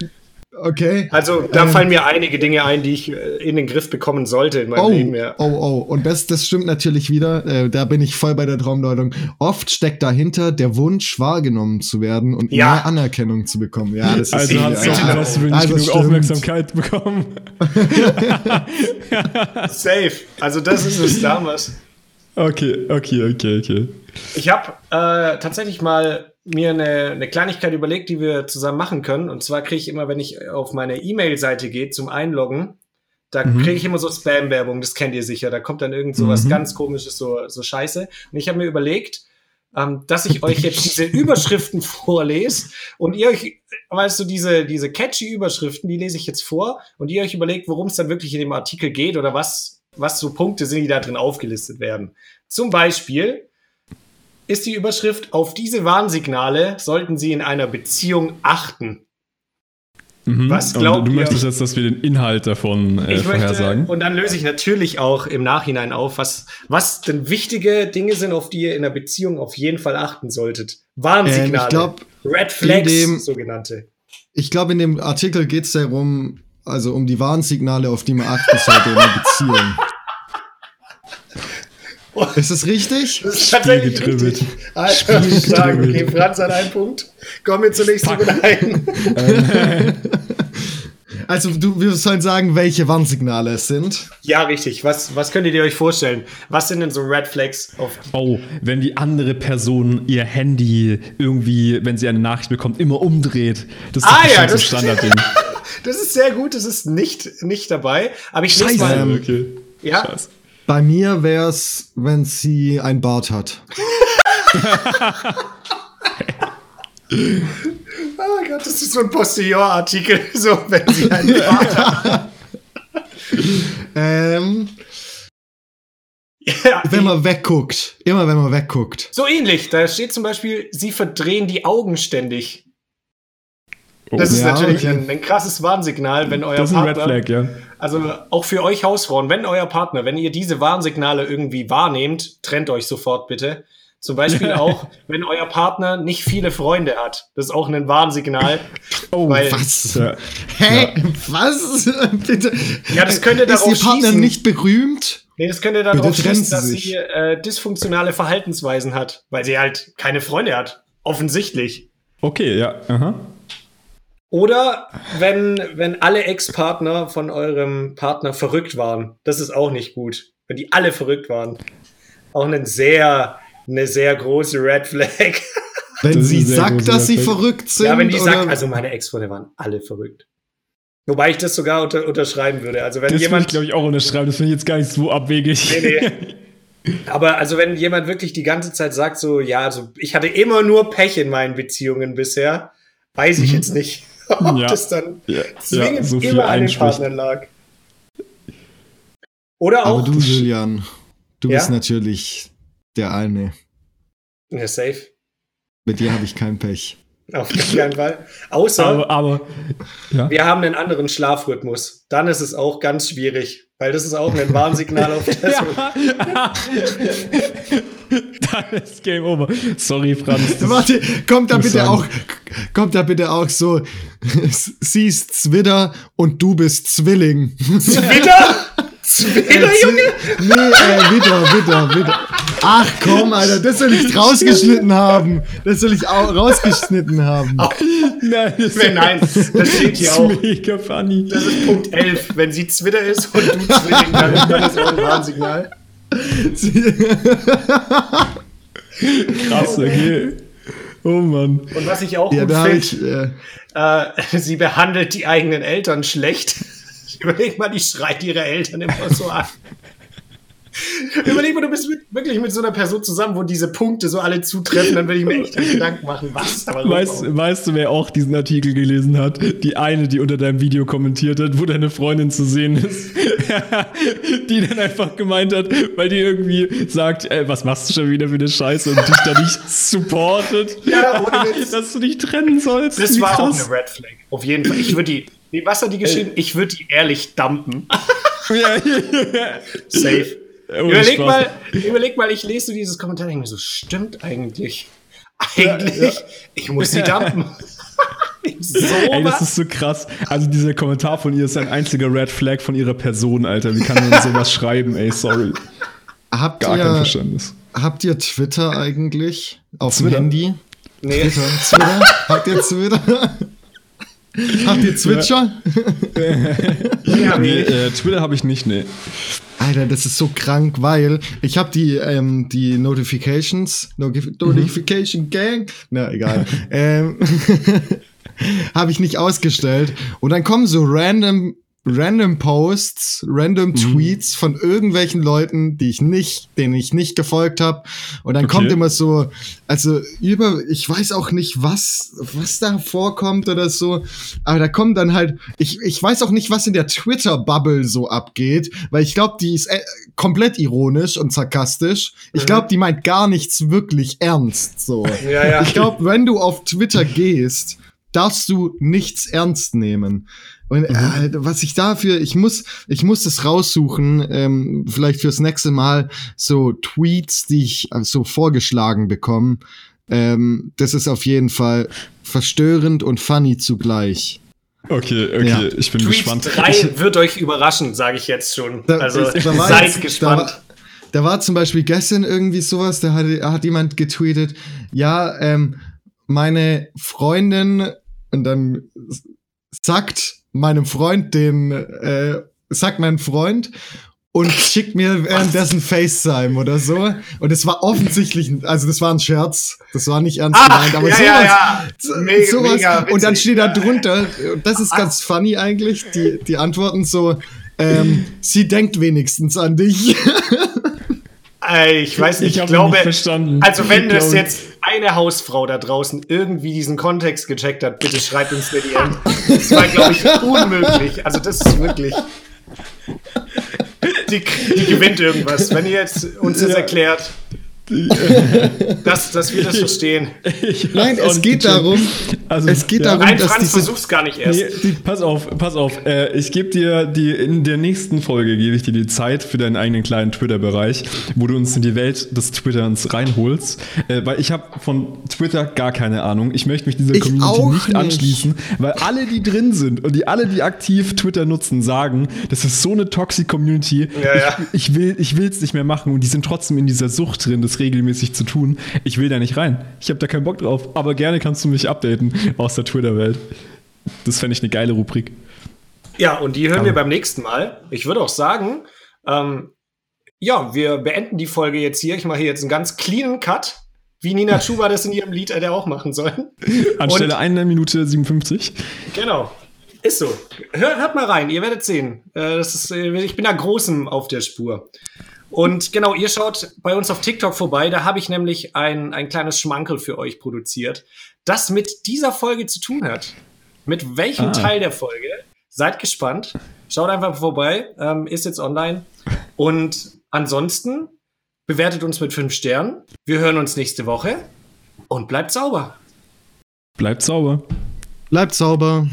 Okay. Also da ähm, fallen mir einige Dinge ein, die ich äh, in den Griff bekommen sollte in meinem oh, Leben. Ja. Oh, oh, und das, das stimmt natürlich wieder. Äh, da bin ich voll bei der Traumdeutung. Oft steckt dahinter der Wunsch, wahrgenommen zu werden und ja. mehr Anerkennung zu bekommen. Ja, das ist also hast du, ja. hast du nicht also genug stimmt. Aufmerksamkeit bekommen. Safe. Also das ist es damals. Okay, okay, okay, okay. Ich habe äh, tatsächlich mal mir eine, eine Kleinigkeit überlegt, die wir zusammen machen können. Und zwar kriege ich immer, wenn ich auf meine E-Mail-Seite gehe zum Einloggen, da mhm. kriege ich immer so Spam-Werbung, das kennt ihr sicher. Da kommt dann irgend so was mhm. ganz komisches, so, so scheiße. Und ich habe mir überlegt, ähm, dass ich euch jetzt diese Überschriften vorlese und ihr euch, weißt du, diese, diese catchy Überschriften, die lese ich jetzt vor und ihr euch überlegt, worum es dann wirklich in dem Artikel geht oder was, was so Punkte sind, die da drin aufgelistet werden. Zum Beispiel, ist die Überschrift, auf diese Warnsignale sollten Sie in einer Beziehung achten. Mhm. Was glaubt du ihr? möchtest jetzt, dass wir den Inhalt davon äh, ich vorhersagen? Möchte, und dann löse ich natürlich auch im Nachhinein auf, was, was denn wichtige Dinge sind, auf die ihr in einer Beziehung auf jeden Fall achten solltet. Warnsignale. Ähm, ich glaub, Red Flags, dem, sogenannte. Ich glaube, in dem Artikel geht es darum, also um die Warnsignale, auf die man achten sollte in einer Beziehung. Ist das richtig? Das ist tatsächlich richtig. Also, ich sagen, okay, Franz hat einen Punkt. Kommen wir zunächst Fuck. ein. Also, du, wir sollen sagen, welche Warnsignale es sind. Ja, richtig. Was, was könntet ihr euch vorstellen? Was sind denn so Red Flags? Auf oh, wenn die andere Person ihr Handy irgendwie, wenn sie eine Nachricht bekommt, immer umdreht. Das ist ah, ja, das Standardding. das ist sehr gut. Das ist nicht, nicht dabei. Aber ich Scheiße. Mal, okay. Ja. Scheiße. Bei mir wäre es, wenn sie ein Bart hat. oh Gott, das ist so ein Postillon-Artikel, so wenn sie ein Bart hat. ähm, ja, wenn man wegguckt. Immer wenn man wegguckt. So ähnlich. Da steht zum Beispiel, sie verdrehen die Augen ständig. Das ist ja, natürlich okay. ein, ein, krasses Warnsignal, wenn euer das ist ein Partner. Red Flag, ja. Also auch für euch Hausfrauen, wenn euer Partner, wenn ihr diese Warnsignale irgendwie wahrnehmt, trennt euch sofort bitte. Zum Beispiel auch, wenn euer Partner nicht viele Freunde hat. Das ist auch ein Warnsignal. Oh, weil, was? Hä? Ja. Was? Bitte. Ja, das könnte darauf Ist Ihr Partner schießen. nicht berühmt? Nee, das könnte darauf schließen, dass sie äh, dysfunktionale Verhaltensweisen hat, weil sie halt keine Freunde hat. Offensichtlich. Okay, ja. Aha. Oder wenn, wenn alle Ex-Partner von eurem Partner verrückt waren. Das ist auch nicht gut. Wenn die alle verrückt waren. Auch eine sehr, eine sehr große Red Flag. Wenn sie sagt, dass sie verrückt sind. Ja, wenn die sagt, also meine Ex-Freunde waren alle verrückt. Wobei ich das sogar unter, unterschreiben würde. Also wenn das jemand. Das glaube ich, auch unterschreiben. Das finde ich jetzt gar nicht so abwegig. Nee, nee. Aber also wenn jemand wirklich die ganze Zeit sagt, so, ja, also ich hatte immer nur Pech in meinen Beziehungen bisher, weiß ich mhm. jetzt nicht ob ja. das dann ja. zwingend ja, so immer an den Partnern lag. Oder auch. Aber du, Julian, du bist natürlich der eine. Ja, safe. Mit dir habe ich kein Pech. Auf keinen Fall. Außer, aber, aber ja. wir haben einen anderen Schlafrhythmus. Dann ist es auch ganz schwierig, weil das ist auch ein Warnsignal auf das. Dann ist Game Over. Sorry, Franz. Warte, kommt da bitte auch, kommt da bitte auch so, sie ist Zwitter und du bist Zwilling. Zwitter? Zwitter, Junge? Nee, äh, Witter, Witter, Witter. Ach komm, Alter, das soll ich rausgeschnitten haben. Das soll ich auch rausgeschnitten haben. Oh. Nein, das, nein, das steht hier auch. Mega funny. Das ist Punkt 11. Wenn sie Twitter ist und du Zwilling, dann ist das auch ein Warnsignal. Krass, okay. Oh Mann. Und was ich auch ja, gut finde, äh, äh, sie behandelt die eigenen Eltern schlecht. Überleg mal, die schreit ihre Eltern immer so an. Überleg mal, du bist mit, wirklich mit so einer Person zusammen, wo diese Punkte so alle zutreffen, dann würde ich mir echt Gedanken machen, was da weißt, weißt du, wer auch diesen Artikel gelesen hat? Die eine, die unter deinem Video kommentiert hat, wo deine Freundin zu sehen ist. die dann einfach gemeint hat, weil die irgendwie sagt, ey, was machst du schon wieder für eine Scheiße und dich da nicht supportet. Ja. Dass du dich trennen sollst. Das war krass. auch eine Red Flag. Auf jeden Fall. Ich würde die, was hat die geschrieben? Ich würde die ehrlich dumpen. ja, ja, ja. Safe. Überleg mal, überleg mal, ich lese so dieses Kommentar und denke mir so, stimmt eigentlich. Eigentlich, ja, ja. ich muss sie dumpen. So Ey, das ist so krass. Also dieser Kommentar von ihr ist ein einziger Red Flag von ihrer Person, Alter. Wie kann man sowas schreiben? Ey, sorry. Habt Gar ihr, kein Verständnis. Habt ihr Twitter eigentlich auf Twitter? dem Handy? Nee. Twitter, Twitter? Habt ihr Twitter? Habt ihr Twitcher? ja, nee, äh, Twitter habe ich nicht, nee. Alter, das ist so krank, weil ich habe die, ähm, die Notifications, Notification Gang, na egal, ähm, habe ich nicht ausgestellt. Und dann kommen so random random Posts, random mhm. Tweets von irgendwelchen Leuten, die ich nicht, denen ich nicht gefolgt habe. Und dann okay. kommt immer so, also über, ich weiß auch nicht, was, was da vorkommt oder so. Aber da kommt dann halt, ich, ich weiß auch nicht, was in der Twitter-Bubble so abgeht, weil ich glaube, die ist äh, komplett ironisch und sarkastisch. Ich glaube, mhm. die meint gar nichts wirklich ernst. So. Ja, ja. Ich glaube, wenn du auf Twitter gehst, darfst du nichts ernst nehmen. Und mhm. äh, was ich dafür, ich muss, ich muss das raussuchen, ähm, vielleicht fürs nächste Mal so Tweets, die ich äh, so vorgeschlagen bekomme. Ähm, das ist auf jeden Fall verstörend und funny zugleich. Okay, okay, ja. ich bin Tweet gespannt. 3 wird euch überraschen, sage ich jetzt schon. Da, also da seid jetzt, gespannt. Da, da, war zum Beispiel gestern irgendwie sowas, da hat, hat jemand getweetet, ja, ähm, meine Freundin und dann sagt meinem Freund den, äh, sagt mein Freund und schickt mir währenddessen FaceTime oder so. Und es war offensichtlich, also das war ein Scherz, das war nicht ernst Ach, gemeint, aber ja, sowas, ja, ja. Mega, sowas mega und dann steht da drunter, das ist ganz funny eigentlich, die, die Antworten so, ähm, sie denkt wenigstens an dich. Ich weiß nicht, ich, ich glaube, verstanden. also wenn das jetzt eine Hausfrau da draußen irgendwie diesen Kontext gecheckt hat, bitte schreibt uns eine DM. Das war, glaube ich, unmöglich. Also das ist wirklich. Die, die gewinnt irgendwas. Wenn ihr jetzt uns das ja. erklärt, dass, dass wir das verstehen. Nein, es geht darum. Also, es geht ja. darum, Nein, Franz, versuch's gar nicht erst. Nee, die, pass auf, pass auf. Äh, ich gebe dir die in der nächsten Folge gebe ich dir die Zeit für deinen eigenen kleinen Twitter-Bereich, wo du uns in die Welt des Twitterns reinholst, äh, weil ich habe von Twitter gar keine Ahnung. Ich möchte mich dieser ich Community nicht, nicht anschließen, weil alle, die drin sind und die alle, die aktiv Twitter nutzen, sagen, das ist so eine toxic Community. Ja, ja. Ich, ich will, ich will's nicht mehr machen und die sind trotzdem in dieser Sucht drin. Das regelmäßig zu tun. Ich will da nicht rein. Ich habe da keinen Bock drauf. Aber gerne kannst du mich updaten aus der Twitter-Welt. Das fände ich eine geile Rubrik. Ja, und die hören wir beim nächsten Mal. Ich würde auch sagen, ähm, ja, wir beenden die Folge jetzt hier. Ich mache hier jetzt einen ganz cleanen Cut, wie Nina Chuba das in ihrem Lied hätte auch machen sollen. Anstelle einer Minute 57. Genau. Ist so. Hört, hört mal rein, ihr werdet sehen. Äh, das ist, äh, ich bin da großem auf der Spur. Und genau, ihr schaut bei uns auf TikTok vorbei. Da habe ich nämlich ein, ein kleines Schmankel für euch produziert, das mit dieser Folge zu tun hat. Mit welchem ah. Teil der Folge? Seid gespannt. Schaut einfach vorbei. Ähm, ist jetzt online. Und ansonsten bewertet uns mit fünf Sternen. Wir hören uns nächste Woche und bleibt sauber. Bleibt sauber. Bleibt sauber.